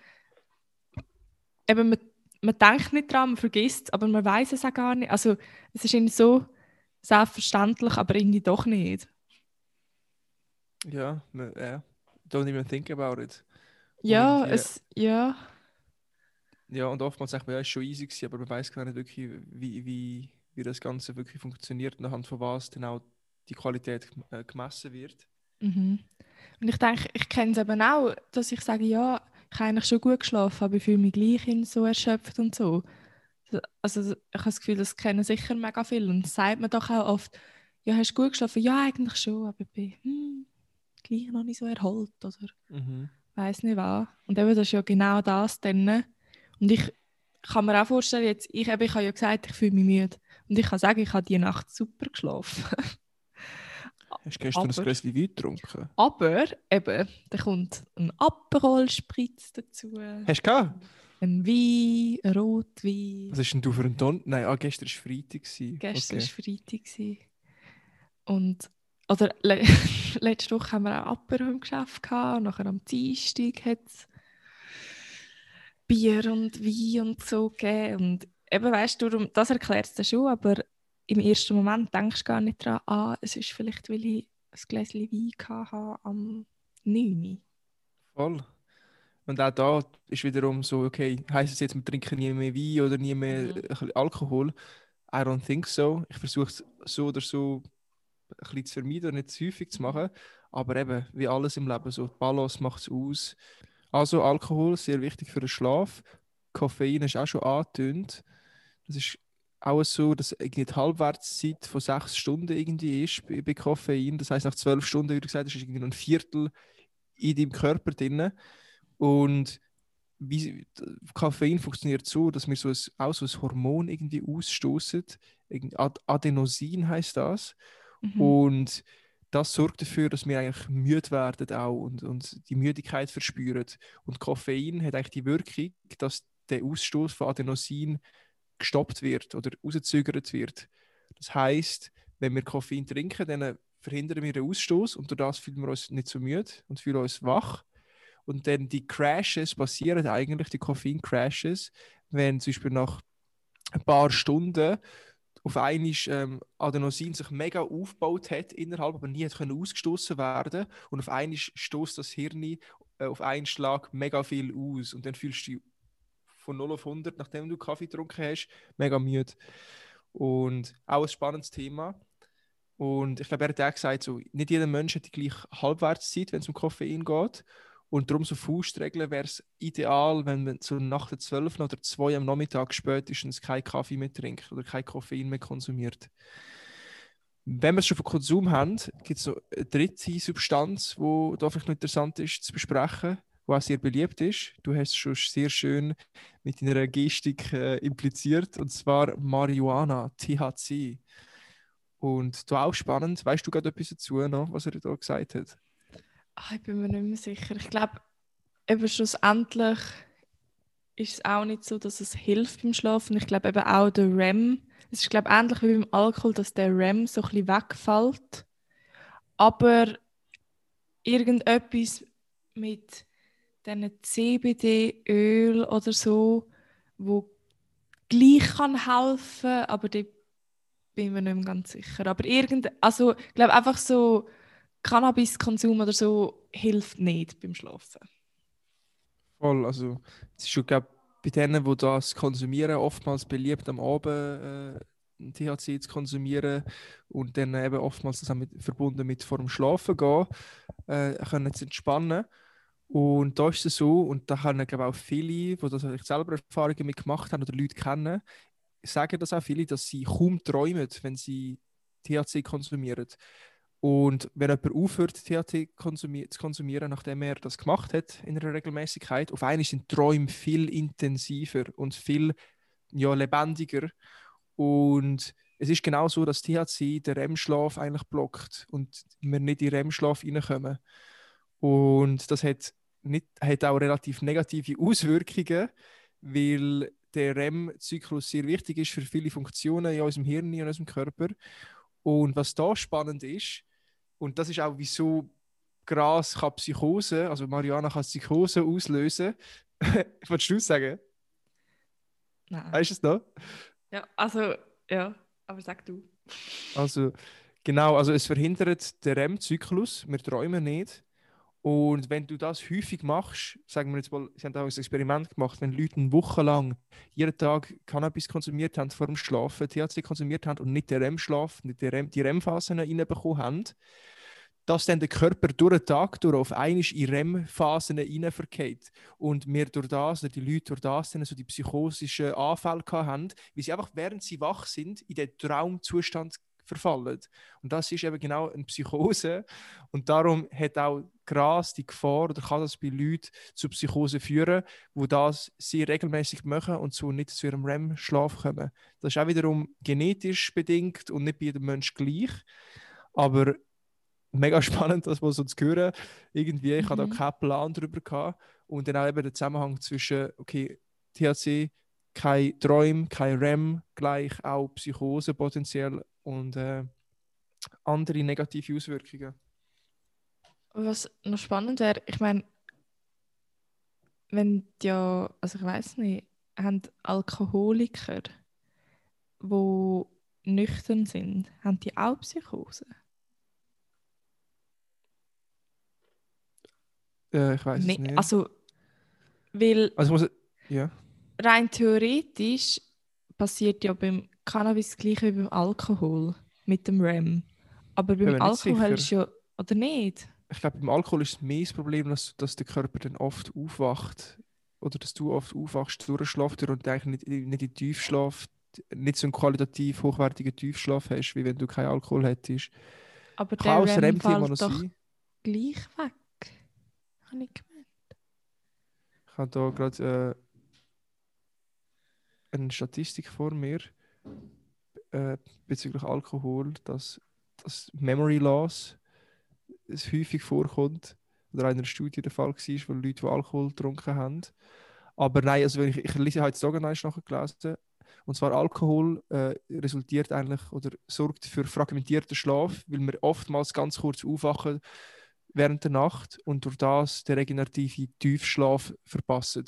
eben, man, man denkt nicht dran, man vergisst aber man weiß es auch gar nicht. Also, es ist irgendwie so selbstverständlich, aber irgendwie doch nicht. Ja, man- ja. Don't even think about it. Ja, irgendwie- es, ja, Ja, und oftmals sagt man, ja, es war schon easy, gewesen, aber man weiß gar nicht wirklich, wie, wie, wie das Ganze wirklich funktioniert und anhand von was dann auch die Qualität äh, gemessen wird. mhm. Und ich denke, ich kenne es eben auch, dass ich sage, ja, ich habe eigentlich schon gut geschlafen, aber ich fühle mich gleich so erschöpft und so. Also, ich habe das Gefühl, das kennen sicher mega viele. Und das sagt man doch auch oft, ja, hast du gut geschlafen? Ja, eigentlich schon, aber ich bin hm, gleich noch nicht so erholt oder Mhm. weiß nicht was. Und eben, das ist ja genau das dann. Und ich kann mir auch vorstellen, jetzt, ich, eben, ich habe ja gesagt, ich fühle mich müde. Und ich kann sagen, ich habe die Nacht super geschlafen. Hast du gestern Aber- ein Gläschen Wein getrunken? Aber eben, da kommt ein Aperol Spritz dazu, Hast du gehabt? ein Wein, ein Rotwein. Was ist denn du für ein Don? Nein, ah, gestern war Freitag. Gestern okay. war Freitag. Und, oder le letzte Woche haben wir auch Apero im Geschäft gehabt. Und nachher am Dienstag hat es Bier und Wein und so gegeben. Und eben, weißt du, das erklärt es dir schon, aber im ersten Moment denkst du gar nicht daran, ah, es ist vielleicht, weil ich ein Gläschen Wein hatte am 9. Voll. Und auch da ist wiederum so, okay, heisst es jetzt, wir trinken nie mehr Wein oder nie mehr Mhm. Alkohol? I don't think so. Ich versuche es so oder so ein bisschen zu vermeiden und nicht zu häufig zu machen. Aber eben, wie alles im Leben, so die Balance macht es aus. Also Alkohol, sehr wichtig für den Schlaf. Koffein ist auch schon angetönt. Das ist auch so, dass irgendwie die Halbwertszeit von sechs Stunden irgendwie ist bei, bei Koffein. Das heißt, nach zwölf Stunden, wie du gesagt hast, ist irgendwie ein Viertel in deinem Körper drin. Und wie, Koffein funktioniert so, dass wir so ein, auch so ein Hormon irgendwie ausstoßen. Ad Adenosin heißt das. Mhm. Und das sorgt dafür, dass wir eigentlich müde werden auch und, und die Müdigkeit verspüren. Und Koffein hat eigentlich die Wirkung, dass der Ausstoß von Adenosin gestoppt wird oder rausgezögert wird. Das heißt, wenn wir Koffein trinken, dann verhindern wir den Ausstoß und durch das fühlen wir uns nicht so müde und fühlen uns wach. Und dann die Crashes passieren eigentlich, die Koffein-Crashes, wenn zum Beispiel nach ein paar Stunden auf einmal ähm, Adenosin sich mega aufgebaut hat innerhalb, aber nie ausgestoßen werden und auf einmal stoßt das Hirn äh, auf einen Schlag mega viel aus und dann fühlst du dich von 0 auf 100, nachdem du Kaffee getrunken hast, mega müde. Und auch ein spannendes Thema. Und ich glaube, er hat auch gesagt, so, nicht jeder Mensch hat die gleiche Halbwertszeit, wenn es um Koffein geht. Und darum so Faustregeln wäre es ideal, wenn man so nach der 12 oder 2 am Nachmittag spätestens keinen Kaffee mehr trinkt oder kein Koffein mehr konsumiert. Wenn wir es schon von Konsum haben, gibt es noch eine dritte Substanz, die da vielleicht noch interessant ist zu besprechen, die auch sehr beliebt ist. Du hast es schon sehr schön mit deiner Gestik äh, impliziert, und zwar Marihuana, THC. Und da auch spannend, weißt du gerade etwas dazu noch, was er da gesagt hat? Ach, ich bin mir nicht mehr sicher. Ich glaube, eben schlussendlich ist es auch nicht so, dass es hilft beim Schlafen. Ich glaube eben auch der REM. Es ist glaube ähnlich wie beim Alkohol, dass der REM so ein bisschen wegfällt. Aber irgendetwas mit diesen CBD-Öl oder so, wo gleich kann helfen, aber da bin mir nicht mehr ganz sicher. Aber irgend, also ich glaube einfach so Cannabiskonsum oder so hilft nicht beim Schlafen. Voll, also es ist schon glaub, bei denen, die das konsumieren, oftmals beliebt am Abend äh, THC zu konsumieren und dann eben oftmals das mit, verbunden mit vor dem Schlafen gehen, äh, können zu entspannen. Und da ist es so, und da haben glaube auch viele, die das selber Erfahrungen mit gemacht haben oder Leute kennen, sagen das auch viele, dass sie kaum träumen, wenn sie THC konsumieren. Und wenn jemand aufhört, THC konsumier zu konsumieren, nachdem er das gemacht hat in einer Regelmäßigkeit, auf einmal sind Träume viel intensiver und viel ja, lebendiger. Und es ist genau so, dass THC den REM-Schlaf eigentlich blockt und wir nicht in den REM-Schlaf reinkommen. Und das hat, nicht, hat auch relativ negative Auswirkungen, weil der REM-Zyklus sehr wichtig ist für viele Funktionen in unserem Hirn und in unserem Körper. Und was da spannend ist, und das ist auch, wieso Gras kann Psychose, also Mariana kann Psychose auslösen. Wolltest du sagen? Nein. Weißt du es noch? Ja, also, ja, aber sag du. Also, genau, also es verhindert den REM-Zyklus, wir träumen nicht. Und wenn du das häufig machst, sagen wir jetzt mal, sie haben auch ein Experiment gemacht, wenn Leute eine Woche lang jeden Tag Cannabis konsumiert haben vor dem Schlafen, THC konsumiert haben und nicht den REM-Schlaf, nicht die REM-Phasen reinbekommen haben, dass dann der Körper durch den Tag durch auf einmal in REM-Phasen hineinverkehrt. Und wir durch das, oder die Leute durch das, dann so die psychosischen Anfälle haben, weil sie einfach, während sie wach sind, in den Traumzustand verfallen. Und das ist eben genau eine Psychose. Und darum hat auch Gras die Gefahr oder kann das bei Leuten zu Psychose führen, wo das sehr regelmäßig machen und so nicht zu ihrem REM-Schlaf kommen. Das ist auch wiederum genetisch bedingt und nicht bei jedem Menschen gleich. Aber mega spannend, das mal so zu hören. Irgendwie, ich mhm. hatte da keinen Plan darüber gehabt. Und dann auch eben der Zusammenhang zwischen, okay, THC, kein Träum, kein REM, gleich auch Psychose potenziell und äh, andere negative Auswirkungen. Was noch spannend wäre, ich meine, wenn ja, also ich weiß nicht, haben Alkoholiker, die nüchtern sind, haben die auch Psychose? Äh, ich weiß nee, nicht. Also, weil also muss, ja. rein theoretisch passiert ja beim Cannabis das gleiche wie beim Alkohol mit dem REM. Aber beim Alkohol ist ja, oder nicht? Ich glaube, beim Alkohol ist es mehr das Problem, dass, dass der Körper dann oft aufwacht. Oder dass du oft aufwachst, durchschlaft und eigentlich nicht, nicht in Tiefschlaf, nicht so einen qualitativ hochwertigen Tiefschlaf hast, wie wenn du keinen Alkohol hättest. Aber Kann der REM fällt doch sein. gleich weg. Habe ich gemeint. Ich habe hier gerade äh, eine Statistik vor mir äh, bezüglich Alkohol, dass das Memory Loss es häufig vorkommt oder in einer Studie der Fall war, wo Leute, die Alkohol getrunken haben. Aber nein, also wenn ich, ich lese heute Tagen nachher gelesen, und zwar Alkohol äh, resultiert eigentlich oder sorgt für fragmentierten Schlaf, weil wir oftmals ganz kurz aufwachen während der Nacht und durch das den regenerativen Tiefschlaf verpassen.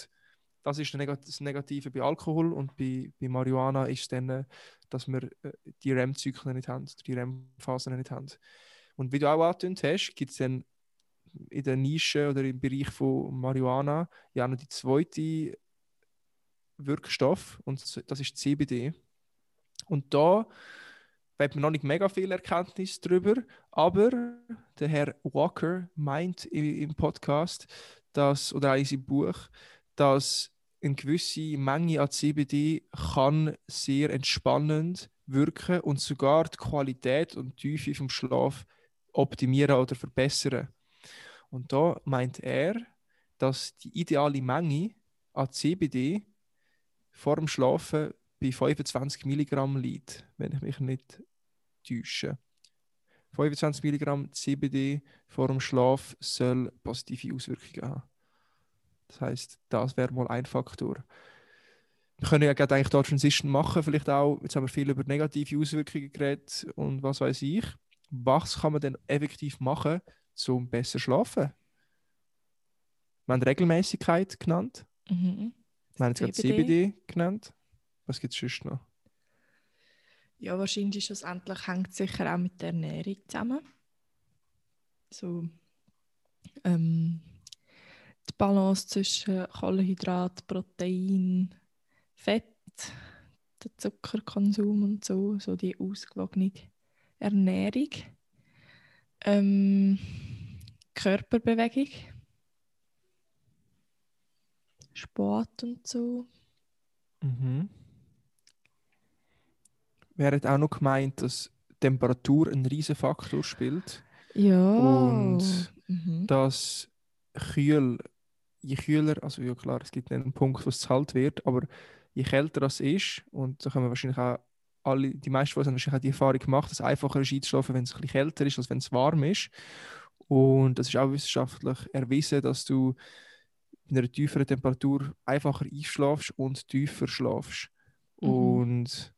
Das ist das Negative bei Alkohol und bei, bei Marihuana ist dann, dass wir äh, die REM-Zyklen nicht haben, die REM-Phasen nicht haben. Und wie du auch angetönt hast, gibt es dann in der Nische oder im Bereich von Marihuana ja noch die zweite Wirkstoff und das ist CBD. Und da wir haben noch nicht mega viel Erkenntnis darüber, aber der Herr Walker meint im Podcast, dass, oder auch in seinem Buch, dass eine gewisse Menge an CBD kann sehr entspannend wirken und sogar die Qualität und die Tiefe vom Schlaf optimieren oder verbessern. Und da meint er, dass die ideale Menge an CBD vor dem Schlafen bei 25 Milligramm liegt, wenn ich mich nicht täusche. 25 Milligramm CBD vor dem Schlaf soll positive Auswirkungen haben. Das heißt, das wäre mal ein Faktor. Wir können ja gerade eigentlich dort Transition machen, vielleicht auch, jetzt haben wir viel über negative Auswirkungen geredet und was weiß ich. Was kann man denn effektiv machen, zum besser schlafen. Wir haben Regelmäßigkeit genannt. Mhm. Wir haben jetzt gerade CBD. CBD genannt. Was gibt es sonst noch? Ja, wahrscheinlich schlussendlich hängt es sicher auch mit der Ernährung zusammen. So ähm, die Balance zwischen Kohlenhydrat, Protein, Fett, der Zuckerkonsum und so, so die ausgewogene Ernährung. Ähm, Körperbewegung, Sport und so. Mhm. Hat auch noch gemeint, dass Temperatur ein riesen Faktor spielt? Ja. Und mhm. dass kühl, je kühler, also ja klar, es gibt einen Punkt, wo es zu kalt wird, aber je kälter das ist, und da können wir wahrscheinlich auch alle, die meisten von uns haben wahrscheinlich auch die Erfahrung gemacht, dass es einfacher ist einzuschlafen, wenn es ein bisschen kälter ist, als wenn es warm ist. Und das ist auch wissenschaftlich erwiesen, dass du in einer tieferen Temperatur einfacher einschlafst und tiefer schlafst. Mhm. Und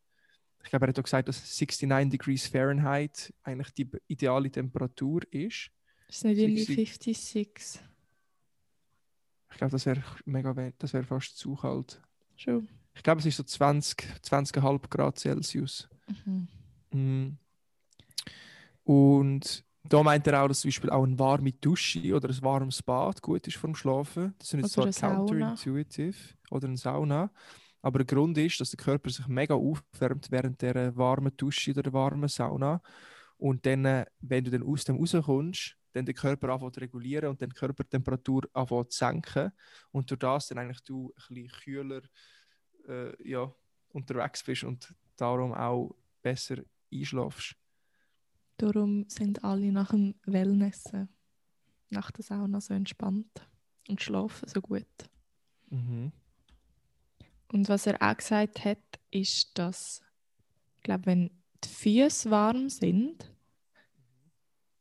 ich glaube, er hat auch gesagt, dass 69 Degrees Fahrenheit eigentlich die ideale Temperatur ist. Ist nicht irgendwie 60. 56? Ich glaube, das wäre mega das wäre fast zu kalt. Schon. Ich glaube, es ist so 20, 20,5 Grad Celsius. Mhm. Mm. Und da meint er auch, dass zum Beispiel auch eine warme Dusche oder ein warmes Bad gut ist vom Schlafen. Das sind jetzt Oder Sauna. counterintuitive oder eine Sauna. Aber der Grund ist, dass der Körper sich mega aufwärmt während der warmen Dusche oder der warmen Sauna. Und dann, äh, wenn du dann aus dem rauskommst, dann den Körper anfängt zu regulieren und dann die Körpertemperatur anfängt zu senken. Und durch das dann eigentlich du ein bisschen kühler äh, ja, unterwegs bist und darum auch besser einschlafst. Darum sind alle nach dem Wellnessen, nach der Sauna so entspannt und schlafen so gut. Mhm. Und was er auch gesagt hat, ist, dass, ich glaube, wenn die Füße warm sind,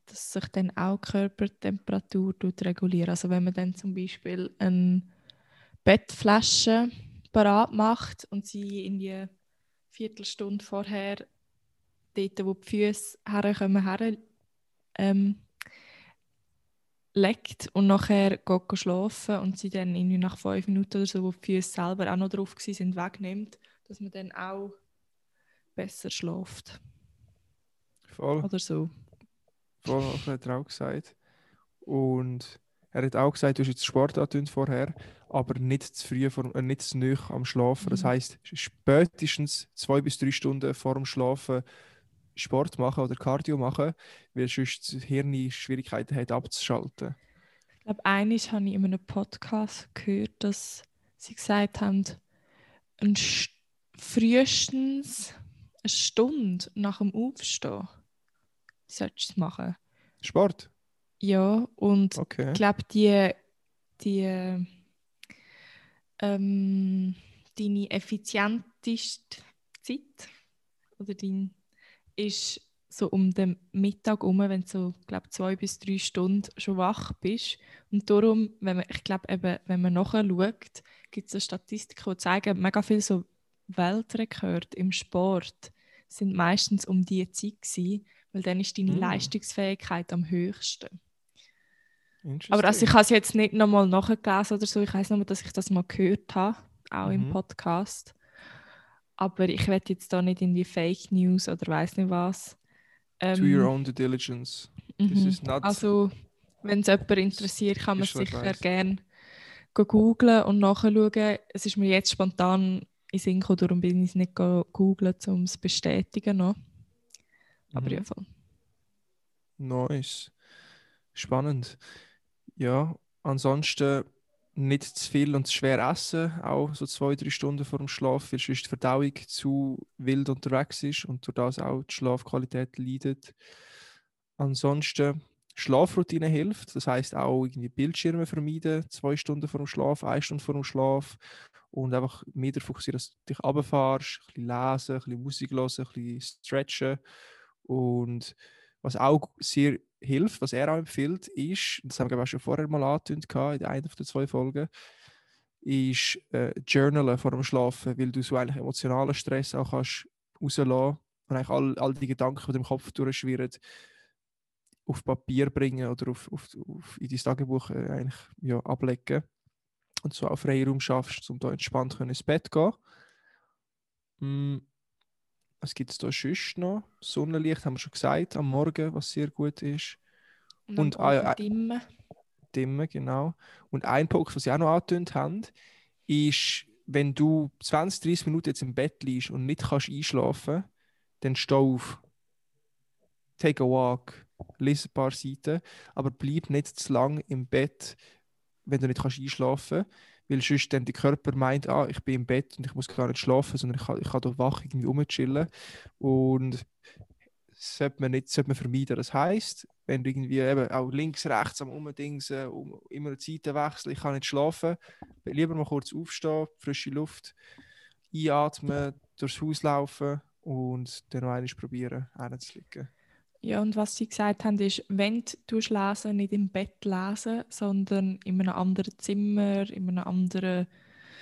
dass sich dann auch die Körpertemperatur tut regulieren. Also wenn man dann zum Beispiel eine Bettflasche parat macht und sie in die Viertelstunde vorher dort, wo die Füße herkommen, her, ähm, legt und nachher geht schlafen und sie dann irgendwie nach fünf Minuten oder so, wo die Füße selber auch noch drauf sind, wegnimmt, dass man dann auch besser schläft. Voll, Oder so. voll hat er auch gesagt. Und er hat auch gesagt, du hast jetzt Sport angetönt vorher, aber nicht zu früh, vor, äh, nicht zu nahe am Schlafen. Das Mhm. heißt spätestens zwei bis drei Stunden vor dem Schlafen Sport machen oder Cardio machen, weil sonst das Hirn Schwierigkeiten hat abzuschalten. Ich glaube, eines habe ich in einem Podcast gehört, dass sie gesagt haben, ein St frühestens eine Stunde nach dem Aufstehen solltest du es machen. Sport? Ja, und Okay. Ich glaube, die, die ähm, deine effizienteste Zeit oder dein, ist so um den Mittag herum, wenn du so, glaub, zwei bis drei Stunden schon wach bist. Und darum, wenn man, ich glaube, eben, wenn man nachher schaut, gibt es so Statistiken, die zeigen, mega viel so Weltrekord im Sport sind meistens um diese Zeit gewesen, weil dann ist deine Mm. Leistungsfähigkeit am höchsten. Aber also ich habe es jetzt nicht nochmal nachgelesen oder so. Ich weiß nur, dass ich das mal gehört habe, auch im Mhm. Podcast. Aber ich werde jetzt da nicht in die Fake News oder weiß nicht was. To Ähm, your own due diligence. This mhm. is not Also, wenn es jemand interessiert, kann man sicher gerne googlen und nachschauen. Es ist mir jetzt spontan in den Sinn gekommen, darum bin ich es nicht googeln, um es zu bestätigen. Noch. Aber Mhm. ja, voll. Nice. Spannend. Ja, ansonsten nicht zu viel und zu schwer essen, auch so zwei, drei Stunden vor dem Schlaf, weil sonst die Verdauung zu wild unterwegs ist und durch das auch die Schlafqualität leidet. Ansonsten Schlafroutine hilft, das heißt auch irgendwie Bildschirme vermeiden, zwei Stunden vor dem Schlaf, eine Stunde vor dem Schlaf und einfach mehr darauf fokussieren, dass du dich runterfährst, ein bisschen lesen, ein bisschen Musik hören, ein bisschen stretchen und was auch sehr hilft, was er auch empfiehlt, ist, das haben wir auch schon vorher mal angetönt in einer der zwei Folgen, ist äh, Journalen vor dem Schlafen, weil du so eigentlich emotionalen Stress auch kannst rauslassen und eigentlich all, all die Gedanken, die im Kopf durchschwirren, auf Papier bringen oder auf, auf, auf in dein Tagebuch äh, eigentlich, ja, ablegen und so auch Freiraum schaffst, um da entspannt ins Bett zu gehen. Mm, was gibt es da sonst noch? Sonnenlicht haben wir schon gesagt, am Morgen, was sehr gut ist. Und, Und, ah, ja, dimmen. Dimmen, genau. Und ein Punkt, was sie auch noch angetönt haben, ist, wenn du 20, 30 Minuten jetzt im Bett liegst und nicht kannst einschlafen, dann steh auf. Take a walk, lese ein paar Seiten, aber bleib nicht zu lang im Bett, wenn du nicht kannst einschlafen kannst, weil sonst dann der Körper meint, ah, ich bin im Bett und ich muss gar nicht schlafen, sondern ich kann, ich kann da wach irgendwie rumchillen. Und sollte man nicht sollte man vermeiden. Das heisst, wenn du irgendwie eben auch links, rechts am Umdingsen, um, immer Seite wechseln, ich kann nicht schlafen, lieber mal kurz aufstehen, frische Luft einatmen, durchs Haus laufen und dann noch einmal probieren, reinzuliegen. Ja, und was sie gesagt haben, ist, wenn du lesen, nicht im Bett lesen, sondern in einem anderen Zimmer, in einem anderen,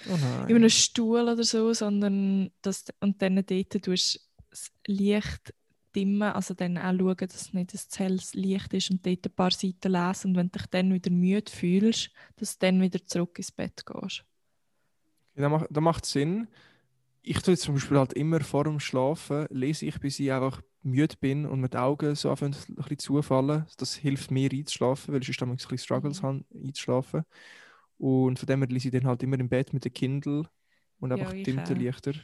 Oh in einem Stuhl oder so, sondern das, und dann dort tust du das Licht dimmen, also dann auch schauen, dass nicht ein helles Licht ist und dort ein paar Seiten lesen und wenn du dich dann wieder müde fühlst, dass du dann wieder zurück ins Bett gehst. Ja, das macht, das macht Sinn. Ich tue jetzt zum Beispiel halt immer vor dem Schlafen, lese ich, bis ich einfach müde bin und mir die Augen so anfangen ein bisschen zufallen. Das hilft mir einzuschlafen, weil ich sonst ein bisschen Struggles Mhm. habe, einzuschlafen. Und von dem her lese ich dann halt immer im Bett mit dem Kindle und Ja, einfach ich dimmte auch. Lichter.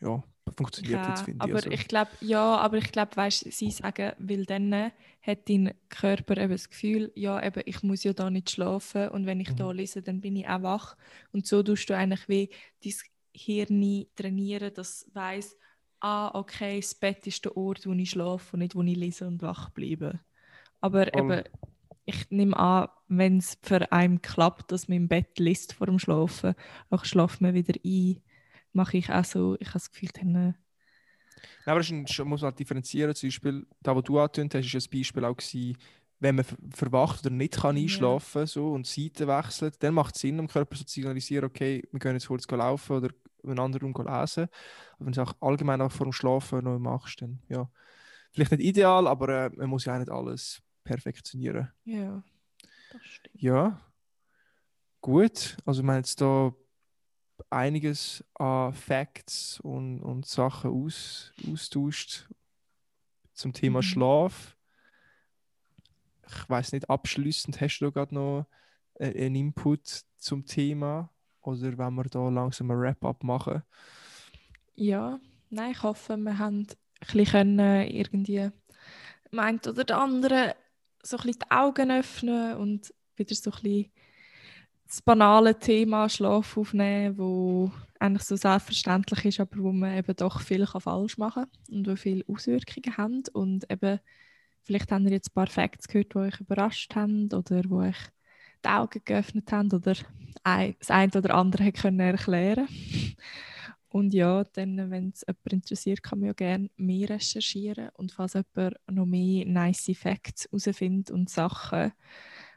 Ja, funktioniert Ja, jetzt, finde ich. aber Also. ich glaube, ja, aber ich glaube, weißt, sie sagen, weil dann hat dein Körper eben das Gefühl, ja, eben, ich muss ja da nicht schlafen und wenn ich Mhm. da lese, dann bin ich auch wach und so tust du eigentlich wie dein Hirn trainieren, das weiß, ah, okay, das Bett ist der Ort, wo ich schlafe und nicht, wo ich lese und wach bleibe. Aber Voll. eben, ich nehme an, wenn es für einen klappt, dass man im Bett liest vor dem Schlafen, dann schlaft man wieder ein, mache ich auch so, ich habe das Gefühl, dann äh, Nein, aber das ist ein, muss man halt differenzieren. Zum Beispiel, da, was du angetönt hast, ist ein Beispiel auch gewesen, wenn man ver- verwacht oder nicht kann Ja. einschlafen so, und die Seite wechselt, dann macht es Sinn, dem Körper so zu signalisieren, okay, wir können jetzt kurz laufen oder in einen anderen Raum lesen. Aber wenn du es auch allgemein auch vor dem Schlafen noch machst, dann ja, vielleicht nicht ideal, aber äh, man muss ja auch nicht alles perfektionieren. Ja, das stimmt. Ja, gut. Also wir haben jetzt da einiges an Facts und, und Sachen aus, austauscht zum Thema Mhm. Schlaf. Ich weiß nicht, abschließend hast du gerade noch äh, einen Input zum Thema oder wenn wir da langsam ein Wrap-up machen? Ja, nein, ich hoffe, wir haben ein bisschen können irgendwie dem einen oder der anderen so ein bisschen die Augen öffnen und wieder so ein bisschen das banale Thema Schlaf aufnehmen, wo eigentlich so selbstverständlich ist, aber wo man eben doch viel falsch machen kann und wo viele Auswirkungen haben und eben vielleicht habt ihr jetzt ein paar Facts gehört, die euch überrascht haben oder wo euch die Augen geöffnet haben oder das eine oder andere können erklären Und ja, dann, wenn es jemand interessiert, kann man ja gerne mehr recherchieren. Und falls jemand noch mehr nice Facts herausfindet und Sachen,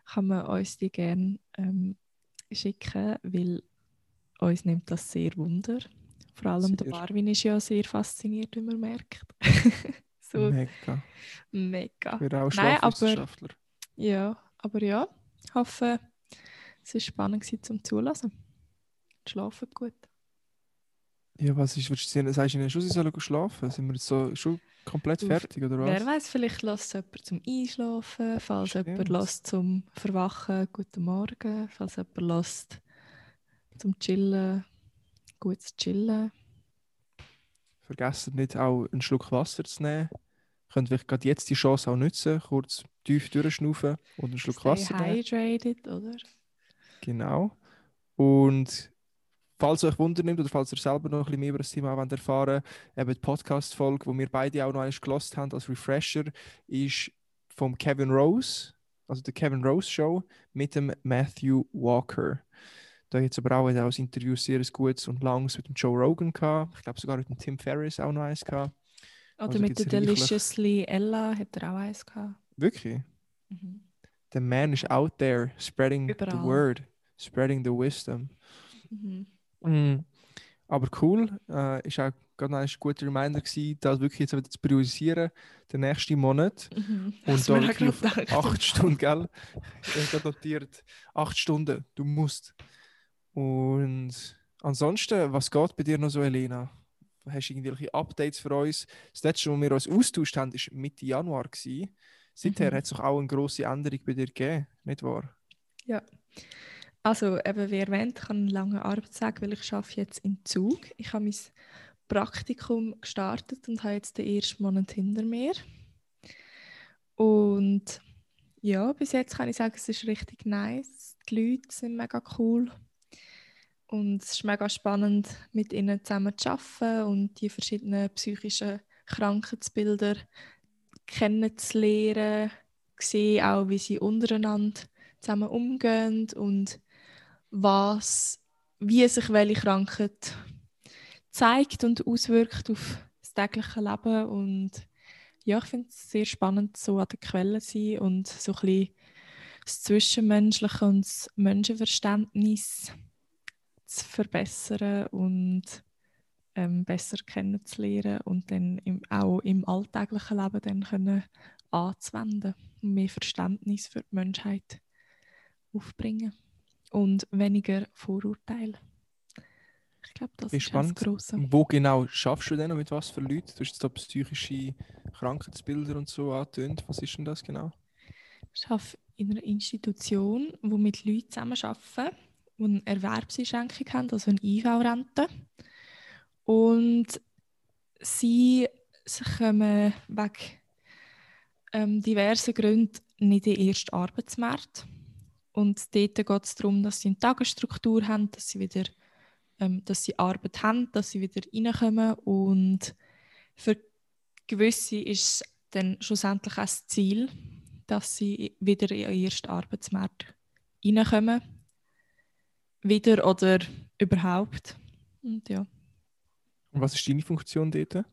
kann man uns die gerne ähm, schicken, weil uns nimmt das sehr wunder. Vor allem der Sehr. Marvin ist ja sehr fasziniert, wie man merkt. so Mega. mega. Ich bin auch Schlafwissenschaftler. Ja, aber ja, ich hoffe, es war spannend gewesen zum Zulassen. Schlafen gut. Ja, was ist, würdest du sagen, sagst du ihnen schon, sie sollen schlafen? Sind wir jetzt so schon komplett fertig oder was? Wer weiß, vielleicht lässt jemand zum Einschlafen, falls jemand Stimmt. lässt zum Verwachen, guten Morgen, falls jemand lässt zum Chillen, gutes Chillen. Vergessen nicht auch einen Schluck Wasser zu nehmen. Könnt vielleicht gerade jetzt die Chance auch nutzen, kurz tief durchschnaufen und einen Schluck Stay Wasser nehmen. hydrated, oder? Genau. Und falls euch Wunder nimmt oder falls ihr selber noch ein bisschen mehr über das Thema wollt erfahren eben die Podcast-Folge, die wir beide auch noch einmal gelost haben als Refresher, ist vom Kevin Rose, also der Kevin Rose Show mit dem Matthew Walker. Da jetzt aber auch, auch Interview sehr gutes und langes mit dem Joe Rogan gehabt. Ich glaube sogar mit dem Tim Ferriss auch noch eins gehabt. Oder Also mit der Deliciously Ella hat er auch eins gehabt. Wirklich? Mhm. The man is out there spreading the Überall. word, spreading the wisdom. Mhm. Mm. Aber cool, äh, ist auch gerade ein guter Reminder gewesen, das wirklich jetzt wieder zu priorisieren, den nächsten Monat. Mhm. Und da wirklich auf acht Stunden, gell? Ich habe notiert, acht Stunden, du musst. Und ansonsten, was geht bei dir noch so, Elena? Hast du irgendwelche Updates für uns? Das letzte, wo wir uns austauscht haben, war Mitte Januar. Gewesen. Seither Mhm. hat es auch eine grosse Änderung bei dir gegeben, nicht wahr? Ja. Also, eben wie erwähnt, ich habe einen langen Arbeitstag, weil ich arbeite jetzt in Zug. Ich habe mein Praktikum gestartet und habe jetzt den ersten Monat hinter mir. Und ja, bis jetzt kann ich sagen, es ist richtig nice. Die Leute sind mega cool. Und es ist mega spannend, mit ihnen zusammen zu arbeiten und die verschiedenen psychischen Krankheitsbilder kennenzulernen. Sehe auch, wie sie untereinander zusammen umgehen und was, wie sich welche Krankheit zeigt und auswirkt auf das tägliche Leben. Und ja, ich finde es sehr spannend, so an der Quelle zu sein und so ein bisschen das Zwischenmenschliche und das Menschenverständnis zu verbessern und ähm, besser kennenzulernen und dann im, auch im alltäglichen Leben dann können anzuwenden und mehr Verständnis für die Menschheit aufbringen und weniger Vorurteile. Ich glaube, das ist spannend. das Grosse. Wo genau schaffst du denn und mit was für Leuten? Du hast jetzt da psychische Krankheitsbilder und so angetönt. Was ist denn das genau? Ich arbeite in einer Institution, wo mit Leuten zusammenarbeiten, die eine Erwerbseinschränkung haben, also eine IV-Rente. Und sie, sie kommen wegen ähm, diversen Gründen nicht in den ersten Arbeitsmarkt. Und dort geht es darum, dass sie eine Tagesstruktur haben, dass sie wieder ähm, dass sie Arbeit haben, dass sie wieder reinkommen. Und für gewisse ist dann schlussendlich auch das Ziel, dass sie wieder in den ersten Arbeitsmarkt reinkommen. Wieder oder überhaupt. Und ja. Und was ist deine Funktion dort?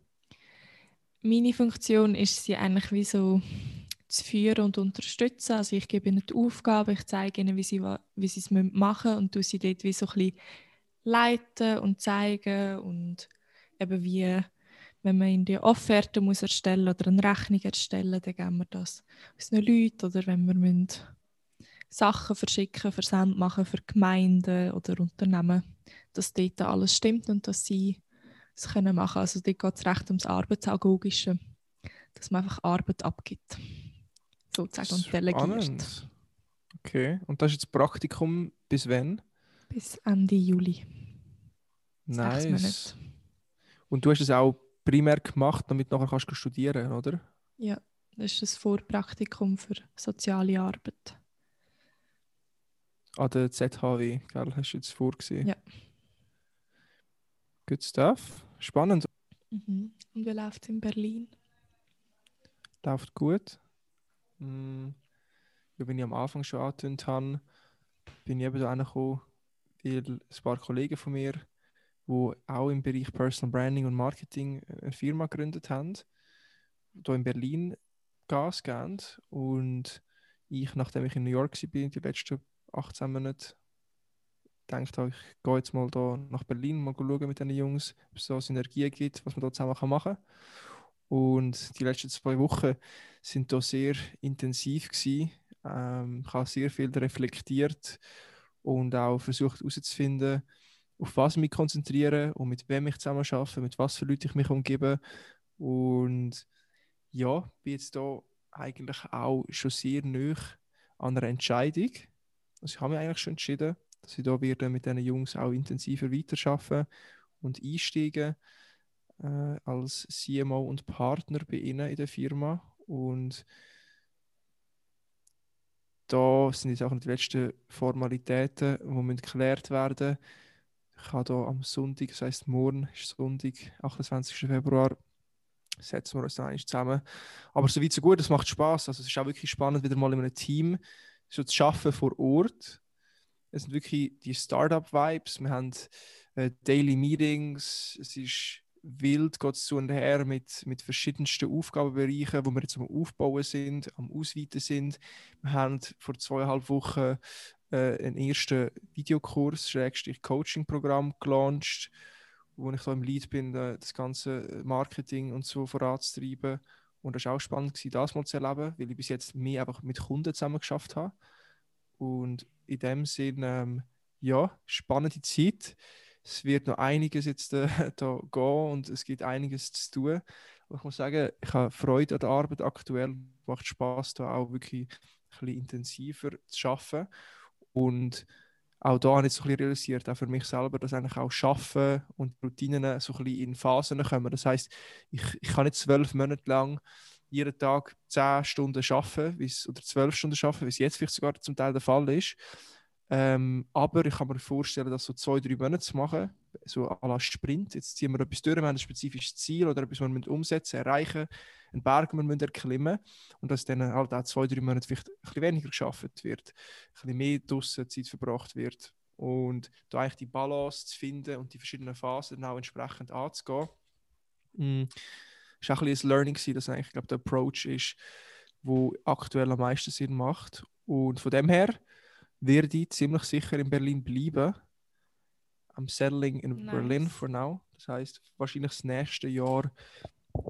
Meine Funktion ist sie eigentlich wie so zu führen und unterstützen. Also ich gebe ihnen die Aufgabe, ich zeige ihnen, wie sie, wie sie es machen müssen und tue sie dort wie so ein bisschen leiten und zeigen und eben wie, wenn man in die Offerte muss erstellen oder eine Rechnung erstellen, dann geben wir das unseren Leuten oder wenn wir müssen Sachen verschicken, Versand machen für Gemeinden oder Unternehmen, dass dort alles stimmt und dass sie es können machen. Also dort geht es recht ums Arbeitsagogische, dass man einfach Arbeit abgibt, sozusagen und delegiert. Spannend. Okay. Und das ist jetzt Praktikum bis wann? Bis Ende Juli. Nice. Und du hast es auch primär gemacht, damit du nachher kannst du studieren, oder? Ja, das ist das Vorpraktikum für soziale Arbeit. An der ZHW, gell? Hast du jetzt vorgesehen? Ja. Good stuff. Spannend. Mhm. Und wie läuft es in Berlin? Läuft gut. Mm, Ja, wenn ich am Anfang schon angetönt habe, bin ich eben da gekommen, weil ein paar Kollegen von mir, die auch im Bereich Personal Branding und Marketing eine Firma gegründet haben, hier in Berlin Gas geben. Und ich, nachdem ich in New York war, die letzten 18 Monate, gedacht habe, ich gehe jetzt mal da nach Berlin, mal schauen mit den Jungs, ob es da Synergien gibt, was man da zusammen machen kann. Und die letzten zwei Wochen sind da sehr intensiv gewesen. Ähm, ich habe sehr viel reflektiert und auch versucht herauszufinden, auf was ich mich konzentriere und mit wem ich zusammen arbeite, mit was für Leuten ich mich umgebe. Und ja, bin jetzt da eigentlich auch schon sehr nah an einer Entscheidung. Also ich habe mich eigentlich schon entschieden, dass ich da werde mit diesen Jungs auch intensiver weiterarbeiten und einsteigen äh, als CMO und Partner bei ihnen in der Firma. Und da sind jetzt auch noch die letzten Formalitäten, die müssen geklärt werden. Ich habe da am Sonntag, das heisst morgen ist Sonntag, 28. Februar, setzen wir uns dann eigentlich zusammen. Aber so weit, so gut, es macht Spaß. Also es ist auch wirklich spannend, wieder mal in einem Team so zu arbeiten vor Ort. Es sind wirklich die Startup-Vibes. Wir haben äh, Daily Meetings. Es ist wild, geht zu und her mit, mit verschiedensten Aufgabenbereichen, wo wir jetzt am Aufbauen sind, am Ausweiten sind. Wir haben vor zweieinhalb Wochen äh, einen ersten Videokurs, Schrägstrich Coaching-Programm gelauncht. wo ich da im Lead bin, das ganze Marketing und so voranzutreiben. Und das war auch spannend, gewesen, das mal zu erleben, weil ich bis jetzt mehr einfach mit Kunden zusammen geschafft habe. Und in dem Sinne, ähm, ja, spannende Zeit. Es wird noch einiges jetzt äh, da gehen und es gibt einiges zu tun. Aber ich muss sagen, ich habe Freude an der Arbeit aktuell. Macht Spaß, da auch wirklich ein bisschen intensiver zu arbeiten. Und auch da habe ich so ein bisschen realisiert, auch für mich selber, dass eigentlich auch Schaffen und Routinen so ein bisschen in Phasen kommen. Das heißt, ich, ich kann nicht zwölf Monate lang jeden Tag zehn Stunden arbeiten oder zwölf Stunden arbeiten, wie es jetzt vielleicht sogar zum Teil der Fall ist. Ähm, aber ich kann mir vorstellen, das so zwei, drei Monate zu machen, so à la Sprint. Jetzt ziehen wir etwas durch, wir haben ein spezifisches Ziel oder etwas, was wir umsetzen, erreichen, einen Berg, wir erklimmen und dass dann halt auch zwei, drei Monate vielleicht ein bisschen weniger geschafft wird, ein bisschen mehr draußen Zeit verbracht wird und da eigentlich die Balance zu finden und die verschiedenen Phasen auch entsprechend anzugehen. Mm. Ist auch ein bisschen ein Learning gewesen, dass eigentlich, glaube der Approach ist, wo aktuell am meisten Sinn macht. Und von dem her werde ich ziemlich sicher in Berlin bleiben. I'm settling in nice. Berlin for now. Das heißt, wahrscheinlich das nächste Jahr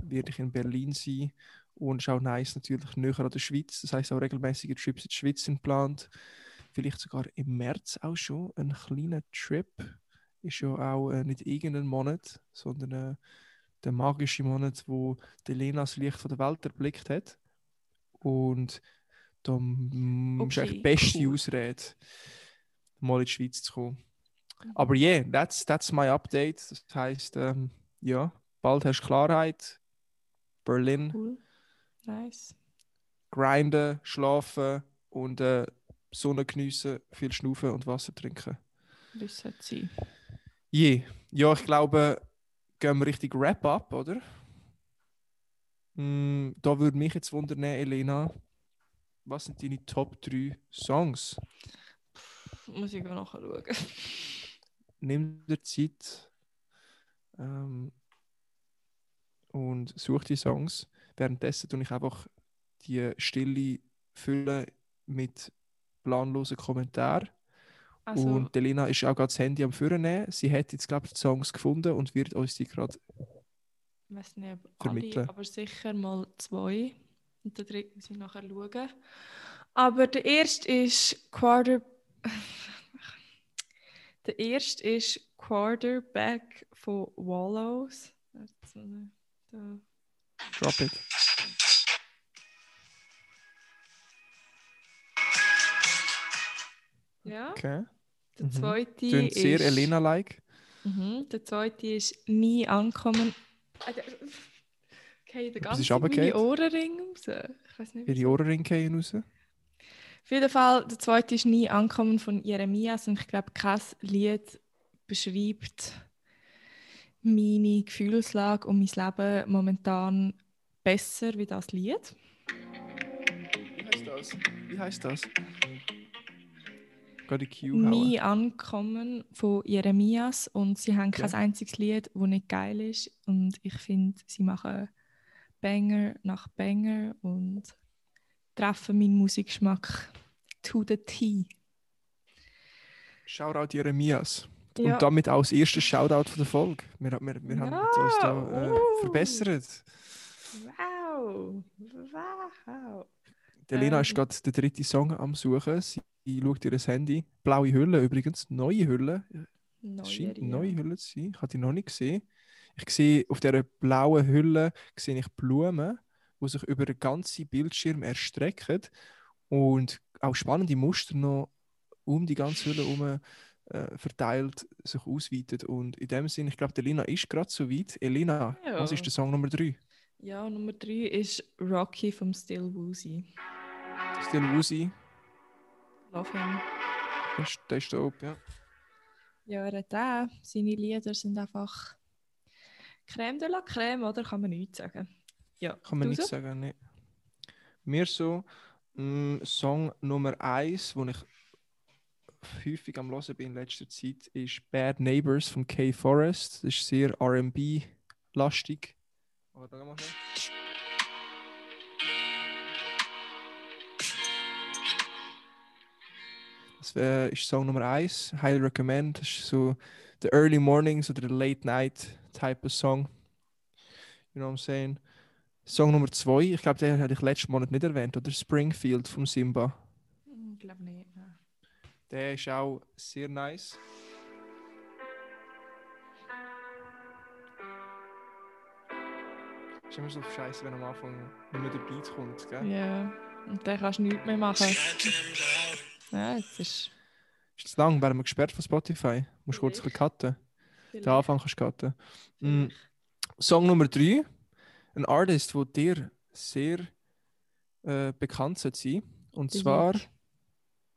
werde ich in Berlin sein. Und es ist auch nice natürlich näher an der Schweiz. Das heißt auch regelmäßige Trips in die Schweiz sind geplant. Vielleicht sogar im März auch schon ein kleiner Trip. Ist ja auch äh, nicht irgendein Monat, sondern äh, der magische Monat, wo die Lena das Licht von der Welt erblickt hat. Und da okay, ist eigentlich die beste cool. Ausrede, mal in die Schweiz zu kommen. Mhm. Aber yeah, that's, that's my update. Das heißt, ähm, ja, bald hast du Klarheit. Berlin. Cool. Nice. Grinden, schlafen und äh, Sonne geniessen, viel schnaufen und Wasser trinken. Das sollte sein. Yeah. Ja, ich glaube, gehen wir richtig Wrap-up, oder? Mm, da würde mich jetzt wundern, Elena, was sind deine Top 3 Songs? Muss ich nachschauen. Nimm dir Zeit ähm, und such die Songs. Währenddessen tue ich einfach die Stille füllen mit planlosen Kommentaren. Also, und Delina ist auch gerade das Handy am Führen. Sie hat jetzt, glaube ich, die Songs gefunden und wird uns die gerade vermitteln. Alle, aber sicher mal zwei. Und der dritte muss ich nachher schauen. Aber der erste ist Quarter. der erste ist Quarterback von Wallows. Drop it. Ja. Okay. Der mhm. zweite Klingt ist. sehr Elena-like. Mhm. Der zweite ist nie ankommen. Äh, okay, der ganze meine Ohrenring raus. Ich weiß nicht. Ihre Ohrenring gehen raus? Auf jeden Fall, der zweite ist nie ankommen von Jeremias und ich glaube, kein Lied beschreibt meine Gefühlslage und mein Leben momentan besser wie das Lied. Wie heißt das? Wie heißt das? Nie ankommen von Jeremias und sie haben kein einziges Lied, das nicht geil ist und ich finde, sie machen Banger nach Banger und treffen meinen Musikgeschmack to the T. Shoutout Jeremias. Ja. Und damit auch das erste Shoutout von der Folge. Wir, wir, wir ja. haben uns da äh, verbessert. Wow! Wow! Delena ähm. ist gerade der dritte Song am Suchen. Sie schaut ihr Handy. Blaue Hülle übrigens, neue Hülle. Es scheint eine neue Hülle zu sein. Ich habe die noch nicht gesehen. Ich sehe auf dieser blauen Hülle sehe ich Blumen, die sich über den ganzen Bildschirm erstrecken und auch spannende Muster noch um die ganze Hülle herum äh, verteilt sich ausweitet. Und in dem Sinne, ich glaube, Elina ist gerade so weit. Elina, ja. was ist der Song Nummer 3? Ja, Nummer 3 ist Rocky vom Still Woozy. Still Woozy. Love him. Das ist, das ist dope, ja. Ja, er hat auch. Seine Lieder sind einfach Crème de la Crème, oder? Kann man nichts sagen. Ja. Kann man nichts so? sagen, ne. Mir so, mh, mm, Song Nummer 1, den ich häufig am Hören bin in letzter Zeit, ist Bad Neighbors von K Forest. Das ist sehr RB-lastig. Oh, da machen Das ist Song Nummer 1. Highly recommend. Das ist so the early mornings oder the late night type of song. You know what I'm saying? Song Nummer zwei, ich glaube, den hatte ich letzten Monat nicht erwähnt, oder? Springfield vom Simba. Ich glaube nicht. Der ist auch sehr nice. Ist immer so scheiße, wenn am Anfang nicht mehr der Beat kommt, gell? Ja. Und dann kannst du nichts mehr machen. Ja, jetzt ist. Ist zu lang, werden wir gesperrt von Spotify. Musst kurz ein cutten. Den Anfang kannst du cutten. Mm. Song Nummer drei. Ein Artist, der dir sehr äh, bekannt sein. Und zwar.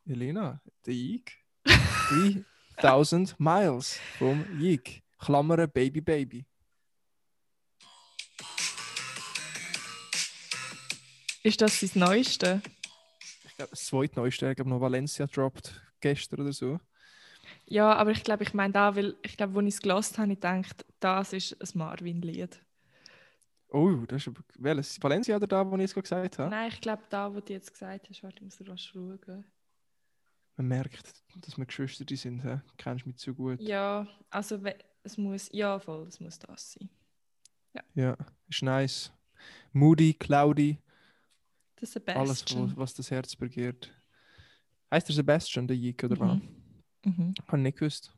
Elena, der Yeek. 3000 Miles vom Yeek. Klammern Baby Baby. Ist das sein Neueste? Ich glaube, das zweitneueste, ich glaube noch Valencia droppt gestern oder so. Ja, aber ich glaube, ich meine da, weil ich glaube, als ich es gelesen habe, ich gedacht, das ist ein Marvin-Lied. Oh, das ist aber, welches? Valencia oder da, wo ich gerade gesagt habe? Nein, ich glaube, da, wo du jetzt gesagt hast, warte, ich muss rasch schauen. Man merkt, dass wir Geschwister sind. He? Du kennst mich zu gut. Ja, also es muss, ja voll, es muss das sein. Ja, ist nice. Moody, cloudy, Das ist alles, Sebastian. wo, was das Herz begehrt. Heißt der Sebastian, der Yeek, oder was? Mhm. Habe ich nicht gewusst.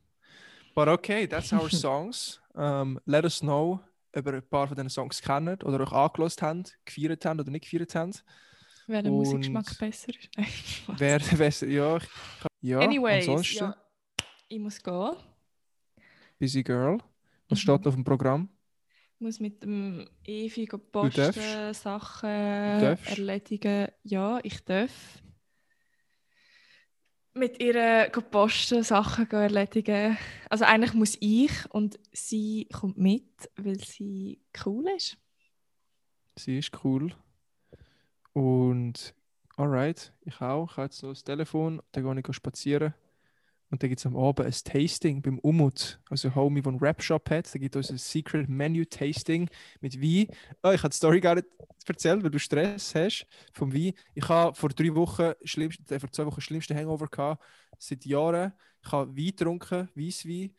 But okay, that's our songs. Um, let us know, ob ihr ein paar von diesen Songs kennt oder euch angelost habt, gefeiert habt oder nicht gefeiert habt. Wer der Musikgeschmack besser ist. Nein. Wer, wer, ja, ich, ja Anyways, ansonsten, ja, ich muss gehen. Busy Girl. Was Mhm. steht auf dem Programm? Ich muss mit dem Evi posten, Sachen erledigen. Ja, ich darf. Mit ihr go posten, Sachen erledigen. Also eigentlich muss ich und sie kommt mit, weil sie cool ist. Sie ist cool. Und alright, ich auch. Ich habe jetzt noch das Telefon, dann gehe ich spazieren. Und dann gibt es am Abend ein Tasting beim Umut, also ein Homie, der einen Rap-Shop hat. Da gibt es ein Secret Menu Tasting mit Wein. Oh, ich habe die Story gar nicht erzählt, weil du Stress hast vom Wein. Ich habe vor drei Wochen, schlimmst, äh, vor zwei Wochen schlimmsten Hangover gehabt, seit Jahren. Ich habe Wein getrunken, Weisswein.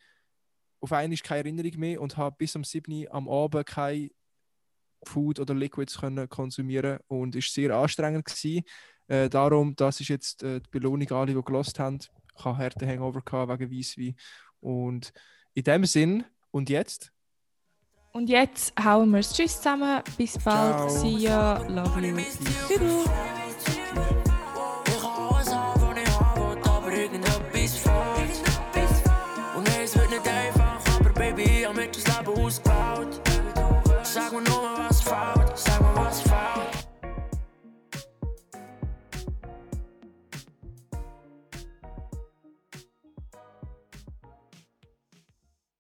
Auf einmal keine Erinnerung mehr und habe bis am 7. am Abend kein Food oder Liquids können konsumieren und ist sehr anstrengend gewesen. Äh, darum, das ist jetzt äh, die Belohnung alle, die gelost haben. Ich habe harten Hangover gehabt wegen Weisswein. Und in dem Sinn, und jetzt? Und jetzt hauen wir es. Tschüss zusammen. Bis bald. Ciao. See ya. Love you. Tschüss.